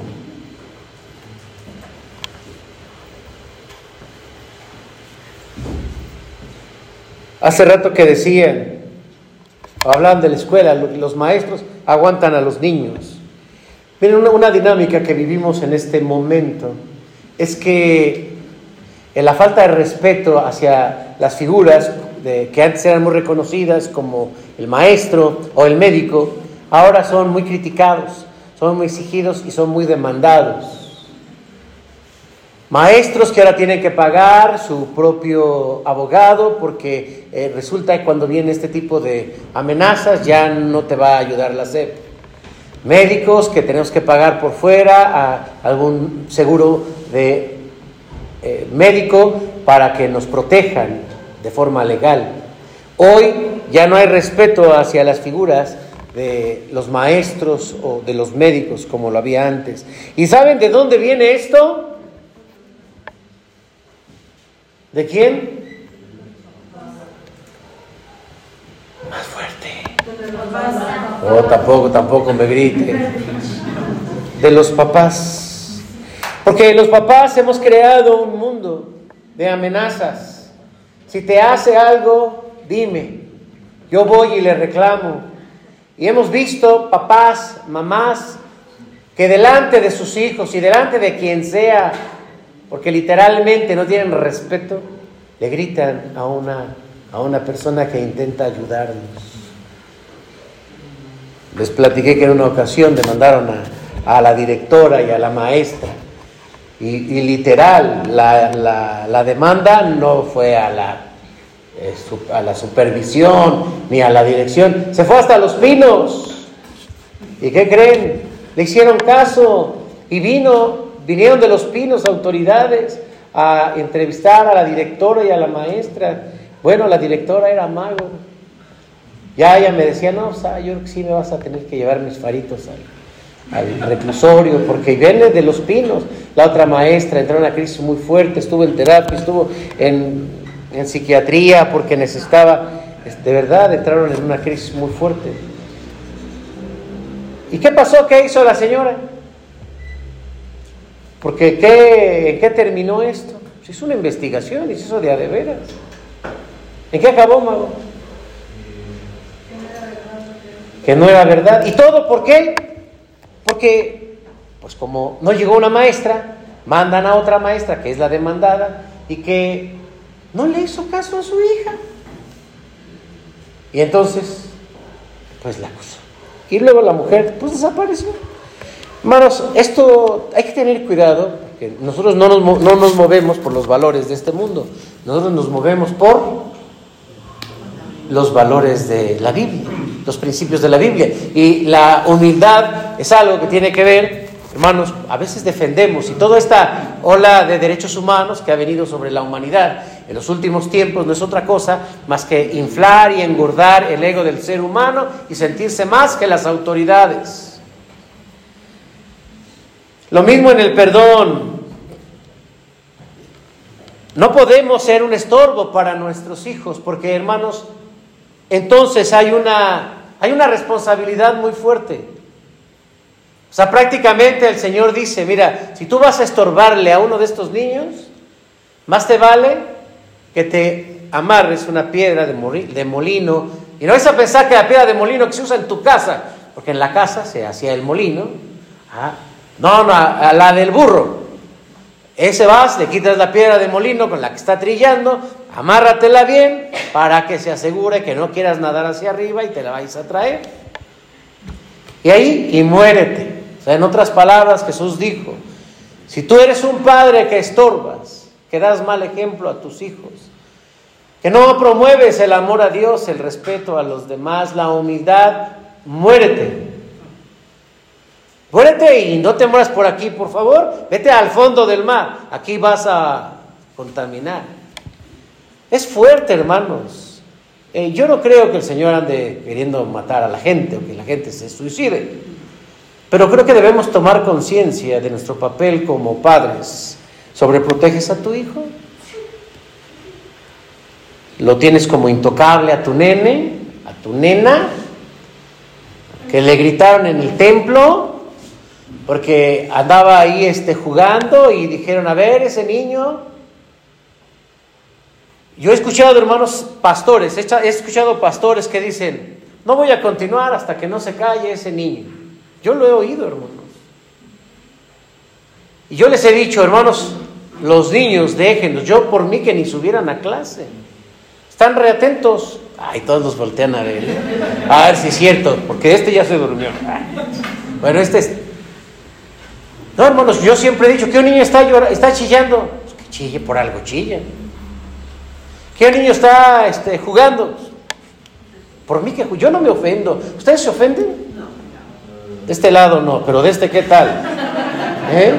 Hace rato que decían, hablaban de la escuela, los maestros aguantan a los niños. Miren, una, dinámica que vivimos en este momento es que en la falta de respeto hacia las figuras que antes eran muy reconocidas como el maestro o el médico, ahora son muy criticados, son muy exigidos y son muy demandados. Maestros que ahora tienen que pagar su propio abogado porque eh, resulta que cuando viene este tipo de amenazas ya no te va a ayudar la SEP. Médicos que tenemos que pagar por fuera a algún seguro de eh, médico para que nos protejan de forma legal. Hoy ya no hay respeto hacia las figuras de los maestros o de los médicos como lo había antes. ¿Y saben de dónde viene esto? ¿De quién? Más fuerte. Oh, tampoco, tampoco me grite. De los papás. Porque los papás hemos creado un mundo de amenazas. Si te hace algo, dime. Yo voy y le reclamo. Y hemos visto papás, mamás, que delante de sus hijos y delante de quien sea porque literalmente no tienen respeto, le gritan a una, a una persona que intenta ayudarnos. Les platiqué que en una ocasión demandaron a, a la directora y a la maestra. Y, literal, la, la, demanda no fue a la, eh, a la supervisión ni a la dirección, se fue hasta los pinos. ¿Y qué creen? Le hicieron caso y vino Vinieron de los pinos autoridades a entrevistar a la directora y a la maestra. Bueno, la directora era mago. Ya ella me decía, no, o sea, yo sí me vas a tener que llevar mis faritos al, reclusorio, porque viene de los pinos. La otra maestra entró en una crisis muy fuerte, estuvo en terapia, estuvo en, en psiquiatría porque necesitaba, de verdad, entraron en una crisis muy fuerte. ¿Y qué pasó? ¿Qué hizo la señora? Porque ¿qué, ¿en qué terminó esto? Se hizo una investigación y se hizo de a de veras. ¿En qué acabó, mago? Que no era verdad. ¿Y todo por qué? Porque, pues como no llegó una maestra, mandan a otra maestra, que es la demandada, y que no le hizo caso a su hija. Y entonces, pues la acusó. Y luego la mujer, pues desapareció. Hermanos, esto hay que tener cuidado, porque nosotros no nos, no nos movemos por los valores de este mundo, nosotros nos movemos por los valores de la Biblia, los principios de la Biblia. Y la humildad es algo que tiene que ver, hermanos, a veces defendemos, y toda esta ola de derechos humanos que ha venido sobre la humanidad en los últimos tiempos no es otra cosa más que inflar y engordar el ego del ser humano y sentirse más que las autoridades. Lo mismo en el perdón. No podemos ser un estorbo para nuestros hijos porque, hermanos, entonces hay una, hay una responsabilidad muy fuerte. O sea, prácticamente el Señor dice, mira, si tú vas a estorbarle a uno de estos niños, más te vale que te amarres una piedra de, molino. Y no es a pensar que la piedra de molino que se usa en tu casa, porque en la casa se hacía el molino. Ah, no, no, a la del burro. Ese vas, le quitas la piedra de molino con la que está trillando, amárratela bien para que se asegure que no quieras nadar hacia arriba y te la vais a traer. Y ahí, y muérete. O sea, en otras palabras, Jesús dijo, si tú eres un padre que estorbas, que das mal ejemplo a tus hijos, que no promueves el amor a Dios, el respeto a los demás, la humildad, muérete. Muérete y no te mueras por aquí, por favor. Vete al fondo del mar. Aquí vas a contaminar. Es fuerte, hermanos. Eh, yo no creo que el Señor ande queriendo matar a la gente o que la gente se suicide. Pero creo que debemos tomar conciencia de nuestro papel como padres. ¿Sobreproteges a tu hijo? ¿Lo tienes como intocable a tu nene, a tu nena? Que le gritaron en el templo porque andaba ahí este, jugando y dijeron, a ver, ese niño. Yo he escuchado, hermanos, pastores, he escuchado pastores que dicen, no voy a continuar hasta que no se calle ese niño. Yo lo he oído, hermanos. Y yo les he dicho, hermanos, los niños, déjenlos. Yo por mí que ni subieran a clase. Están reatentos. Ay, todos los voltean a ver. A ver si es cierto, porque este ya se durmió. Bueno, este es, no, hermanos, yo siempre he dicho que un niño está, está chillando. Pues que chille por algo, chilla. Que un niño está este, jugando. Por mí que yo no me ofendo. ¿Ustedes se ofenden? De este lado no, pero de este qué tal. ¿Eh?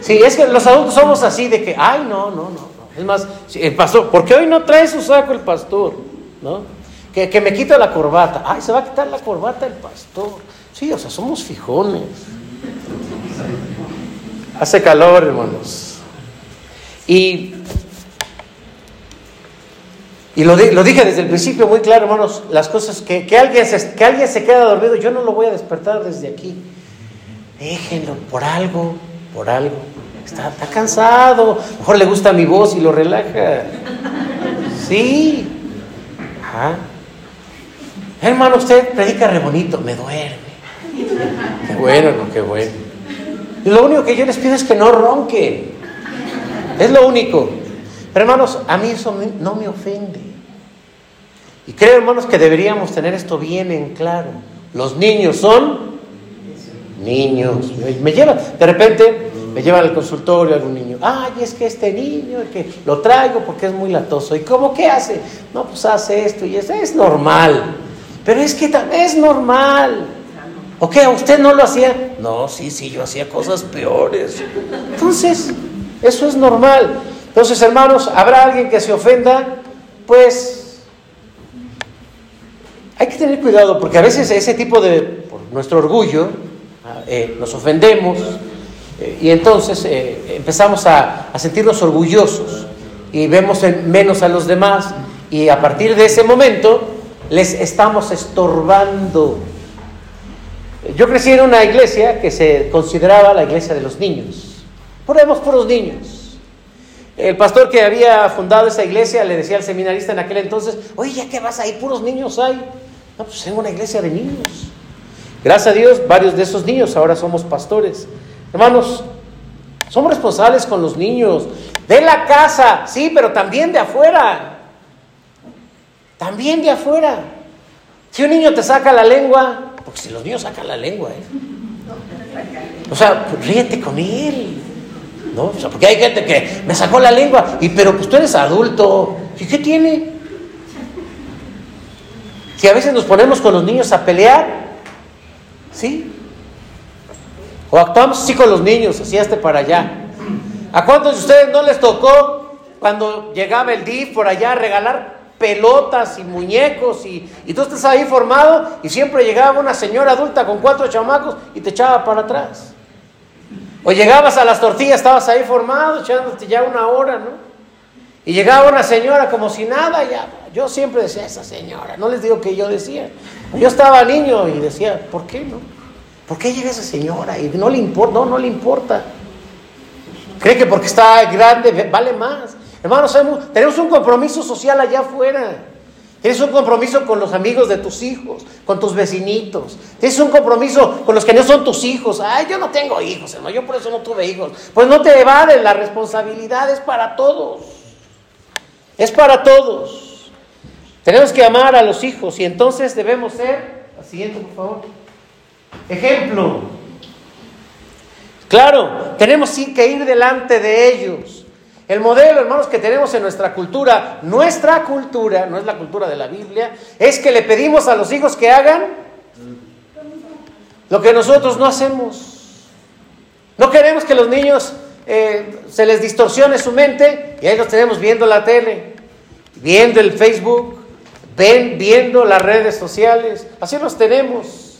Sí, es que los adultos somos así de que, ay, no, no, no. Es más, el pastor, ¿por qué hoy no trae su saco el pastor? ¿No? Que, que me quita la corbata. Ay, se va a quitar la corbata el pastor. Sí, o sea, somos fijones. Hace calor, hermanos. Y, y lo, dije desde el principio muy claro, hermanos, las cosas que, que, alguien se, que alguien se queda dormido, yo no lo voy a despertar desde aquí. Déjenlo por algo, por algo. Está, está cansado, mejor le gusta mi voz y lo relaja. Sí. Hermano, usted predica re bonito, me duerme. Qué bueno, no, qué bueno. Lo único que yo les pido es que no ronquen. Es lo único. Pero hermanos, a mí eso no me ofende. Y creo, hermanos, que deberíamos tener esto bien en claro. Los niños son niños. Me llevan, de repente me llevan al consultorio algún niño. Ay, es que este niño, que lo traigo porque es muy latoso. ¿Y cómo qué hace? No, pues hace esto y eso. Es normal. Pero es que también es normal. ¿O qué? ¿Usted no lo hacía? No, sí, sí, yo hacía cosas peores. Entonces, eso es normal. Entonces, hermanos, ¿habrá alguien que se ofenda? Pues hay que tener cuidado porque a veces ese tipo de, por nuestro orgullo, eh, nos ofendemos eh, y entonces eh, empezamos a, a, sentirnos orgullosos y vemos menos a los demás y a partir de ese momento les estamos estorbando Yo crecí en una iglesia que se consideraba la iglesia de los niños. Ponemos puros niños. El pastor que había fundado esa iglesia le decía al seminarista en aquel entonces, oye, ¿ya qué vas ahí? Puros niños hay. No, pues tengo una iglesia de niños. Gracias a Dios, varios de esos niños ahora somos pastores. Hermanos, somos responsables con los niños. De la casa, sí, pero también de afuera. También de afuera. Si un niño te saca la lengua, porque si los niños sacan la lengua, ¿eh? O sea, pues ríete con él. ¿No? O sea, porque hay gente que me sacó la lengua, y pero pues tú eres adulto. ¿Y qué tiene? Si a veces nos ponemos con los niños a pelear, ¿sí? O actuamos así con los niños, así hasta para allá. ¿A cuántos de ustedes no les tocó cuando llegaba el DIF por allá a regalar pelotas y muñecos y, tú estás ahí formado y siempre llegaba una señora adulta con cuatro chamacos y te echaba para atrás. O llegabas a las tortillas, estabas ahí formado, echándote ya una hora, ¿no? Y llegaba una señora como si nada, ya. Yo siempre decía, esa señora, no les digo que yo decía. Yo estaba niño y decía, ¿por qué no? ¿Por qué llega esa señora? Y no le importa, no, no le importa. Cree que porque está grande vale más. Hermanos, tenemos un compromiso social allá afuera. Tienes un compromiso con los amigos de tus hijos, con tus vecinitos. Tienes un compromiso con los que no son tus hijos. Ay, yo no tengo hijos, hermano, yo por eso no tuve hijos. Pues no te evades, la responsabilidad es para todos. Es para todos. Tenemos que amar a los hijos y entonces debemos ser, la siguiente por favor, ejemplo. Claro, tenemos que ir delante de ellos. El modelo, hermanos, que tenemos en nuestra cultura, nuestra cultura, no es la cultura de la Biblia, es que le pedimos a los hijos que hagan lo que nosotros no hacemos. No queremos que los niños eh, se les distorsione su mente y ahí los tenemos viendo la tele, viendo el Facebook, ven, viendo las redes sociales, así los tenemos.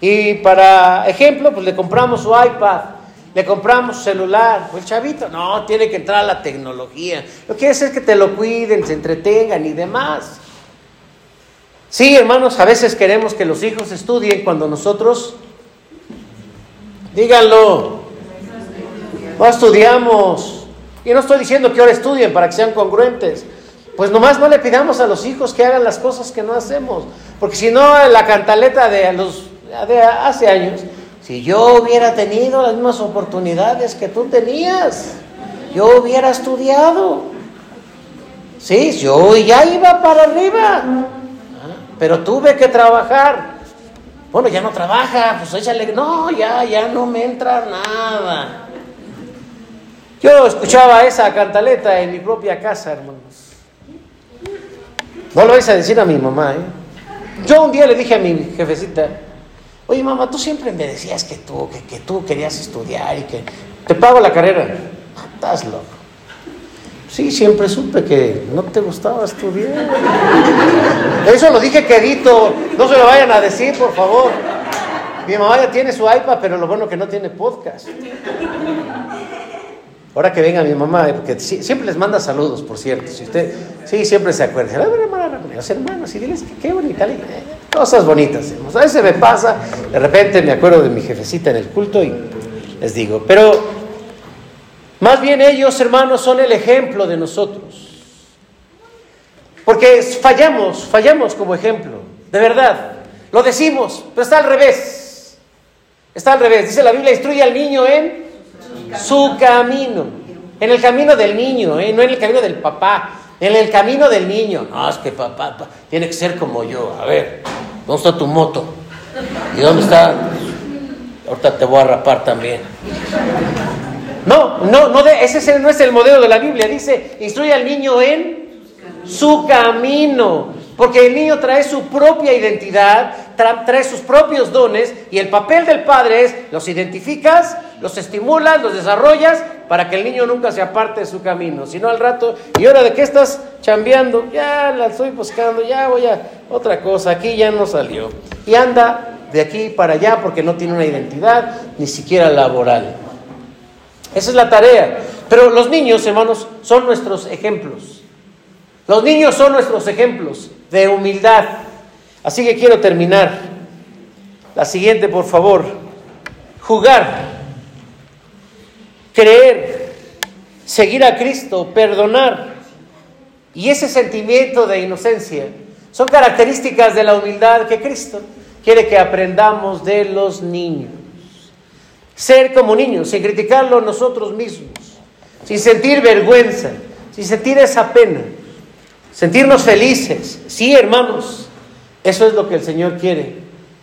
Y para ejemplo, pues le compramos su iPad le compramos celular. El chavito, no, tiene que entrar a la tecnología. Lo que quiere es que te lo cuiden, se entretengan y demás. Sí, hermanos, a veces queremos que los hijos estudien cuando nosotros, díganlo, no estudiamos. Y no estoy diciendo que ahora estudien para que sean congruentes. Pues nomás no le pidamos a los hijos que hagan las cosas que no hacemos. Porque si no, la cantaleta de, los, de hace años si yo hubiera tenido las mismas oportunidades que tú tenías, yo hubiera estudiado. Sí, yo ya iba para arriba, pero tuve que trabajar. Bueno, ya no trabaja, pues échale. No, ya, ya no me entra nada. Yo escuchaba esa cantaleta en mi propia casa, hermanos. No lo vais a decir a mi mamá, ¿eh? Yo un día le dije a mi jefecita, Oye, mamá, tú siempre me decías que tú, que, tú querías estudiar y que te pago la carrera. Estás loco. Sí, siempre supe que no te gustaba estudiar. (laughs) Eso lo dije quedito. No se lo vayan a decir, por favor. Mi mamá ya tiene su iPad, pero lo bueno que no tiene podcast. Ahora que venga mi mamá, porque siempre les manda saludos, por cierto. Si usted, sí, siempre se acuerda. Hermana, los hermanos, y diles que qué bonita. Cosas bonitas. A veces me pasa, de repente me acuerdo de mi jefecita en el culto y les digo, pero más bien ellos, hermanos, son el ejemplo de nosotros. Porque fallamos, fallamos como ejemplo, de verdad. Lo decimos, pero está al revés. Está al revés. Dice la Biblia, instruye al niño en su camino. En el camino del niño, ¿eh? no en el camino del papá. En el camino del niño. No, es que papá, tiene que ser como yo. A ver, ¿dónde está tu moto? ¿Y dónde está? Ahorita te voy a rapar también. No, no, no, ese no es el modelo de la Biblia. Dice, instruye al niño en su camino. Porque el niño trae su propia identidad, trae sus propios dones y el papel del padre es, los identificas, los estimulas, los desarrollas para que el niño nunca se aparte de su camino. Si no al rato, ¿y ahora de qué estás chambeando? Ya la estoy buscando, ya voy a otra cosa, aquí ya no salió. Y anda de aquí para allá porque no tiene una identidad, ni siquiera laboral. Esa es la tarea. Pero los niños, hermanos, son nuestros ejemplos. Los niños son nuestros ejemplos de humildad. Así que quiero terminar La siguiente, por favor. Jugar, creer, seguir a Cristo, perdonar. Y ese sentimiento de inocencia son características de la humildad que Cristo quiere que aprendamos de los niños. Ser como niños, sin criticarlo nosotros mismos, sin sentir vergüenza, sin sentir esa pena, sentirnos felices. Sí, hermanos, eso es lo que el Señor quiere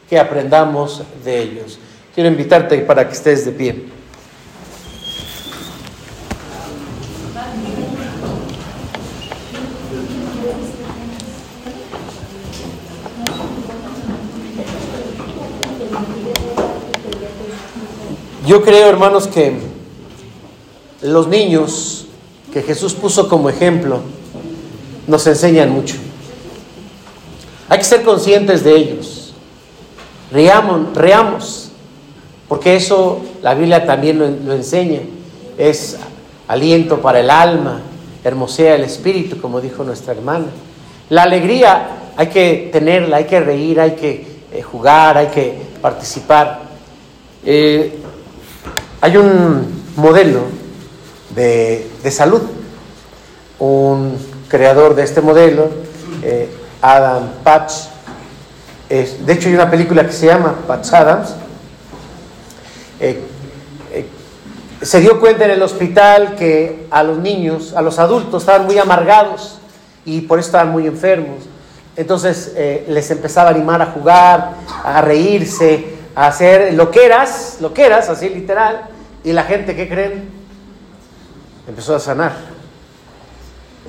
que aprendamos de ellos. Quiero invitarte para que estés de pie. Yo creo, hermanos, que los niños que Jesús puso como ejemplo nos enseñan mucho. Hay que ser conscientes de ellos. Reamos, porque eso la Biblia también lo, lo enseña. Es aliento para el alma, hermosea el espíritu, como dijo nuestra hermana. La alegría hay que tenerla, hay que reír, hay que eh, jugar, hay que participar. Eh, hay un modelo de, de, salud, un creador de este modelo, eh, Adam Patch. de hecho, hay una película que se llama Patch Adams. Eh, eh, se dio cuenta en el hospital que a los niños, a los adultos, estaban muy amargados y por eso estaban muy enfermos. Entonces les empezaba a animar a jugar, a reírse, a hacer loqueras, loqueras, así literal, y la gente, ¿qué creen? Empezó a sanar.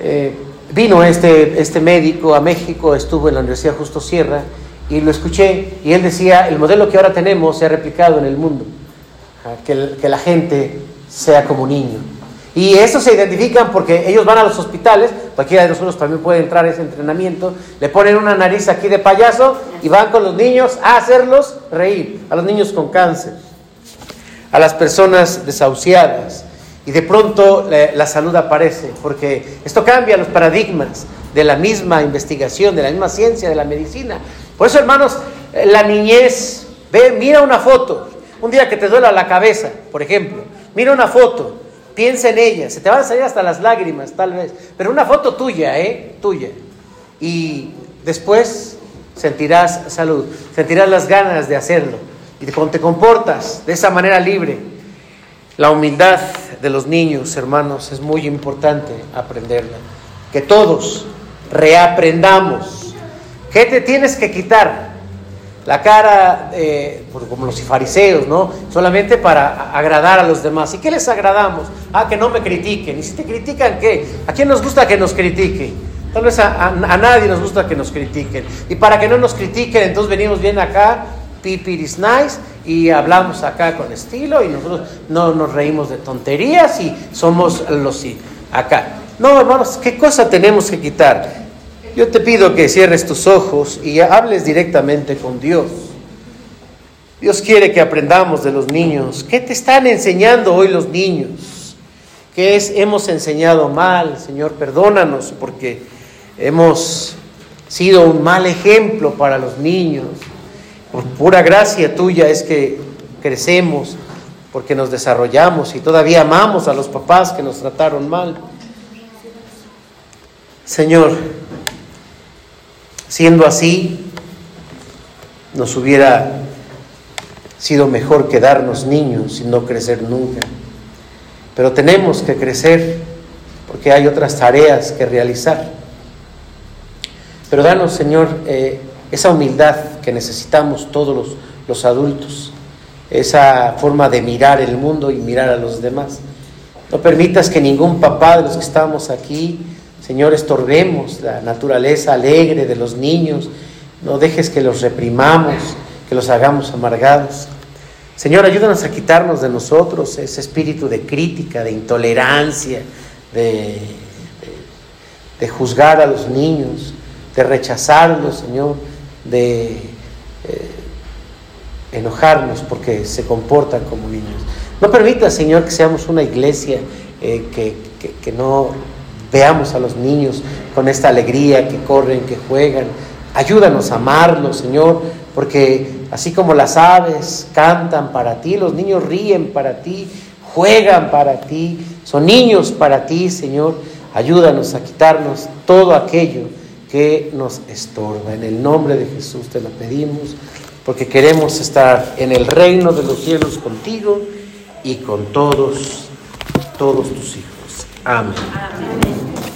Eh, vino este, este médico a México, estuvo en la Universidad Justo Sierra, y lo escuché, y él decía, el modelo que ahora tenemos se ha replicado en el mundo, que, que la gente sea como niño. Y eso se identifican porque ellos van a los hospitales, cualquiera de nosotros también puede entrar a ese entrenamiento, le ponen una nariz aquí de payaso y van con los niños a hacerlos reír, a los niños con cáncer, a las personas desahuciadas. Y de pronto la, salud aparece, porque esto cambia los paradigmas de la misma investigación, de la misma ciencia, de la medicina. Por eso, hermanos, la niñez, ve, mira una foto, un día que te duela la cabeza, por ejemplo, mira una foto, piensa en ella, se te van a salir hasta las lágrimas, tal vez, pero una foto tuya, ¿eh? Tuya. Y después sentirás salud, sentirás las ganas de hacerlo. Y cuando te comportas de esa manera libre, la humildad de los niños, hermanos, es muy importante aprenderla. Que todos reaprendamos. ¿Qué te tienes que quitar? La cara, eh, como los fariseos, ¿no? Solamente para agradar a los demás. ¿Y qué les agradamos? Ah, que no me critiquen. ¿Y si te critican qué? ¿A quién nos gusta que nos critiquen? Tal vez a nadie nos gusta que nos critiquen. Y para que no nos critiquen, entonces venimos bien acá, pipiris nice, y hablamos acá con estilo, y nosotros no nos reímos de tonterías y somos los acá. No, hermanos, ¿qué cosa tenemos que quitar? Yo te pido que cierres tus ojos y hables directamente con Dios. Dios quiere que aprendamos de los niños. ¿Qué te están enseñando hoy los niños? ¿Qué es, hemos enseñado mal? Señor, perdónanos porque hemos sido un mal ejemplo para los niños. Por pura gracia tuya es que crecemos, porque nos desarrollamos y todavía amamos a los papás que nos trataron mal. Señor, Siendo así, nos hubiera sido mejor quedarnos niños y no crecer nunca. Pero tenemos que crecer porque hay otras tareas que realizar. Pero danos, Señor, eh, esa humildad que necesitamos todos los, los adultos, esa forma de mirar el mundo y mirar a los demás. No permitas que ningún papá de los que estamos aquí Señor, estorbemos la naturaleza alegre de los niños. No dejes que los reprimamos, que los hagamos amargados. Señor, ayúdanos a quitarnos de nosotros ese espíritu de crítica, de intolerancia, de, de, de juzgar a los niños, de rechazarlos, Señor, de eh, enojarnos porque se comportan como niños. No permita, Señor, que seamos una iglesia eh, que, que, que no Veamos a los niños con esta alegría que corren, que juegan. Ayúdanos a amarlos, Señor, porque así como las aves cantan para ti, los niños ríen para ti, juegan para ti, son niños para ti, Señor. Ayúdanos a quitarnos todo aquello que nos estorba. En el nombre de Jesús te lo pedimos, porque queremos estar en el reino de los cielos contigo y con todos, todos tus hijos. Amén. Amén.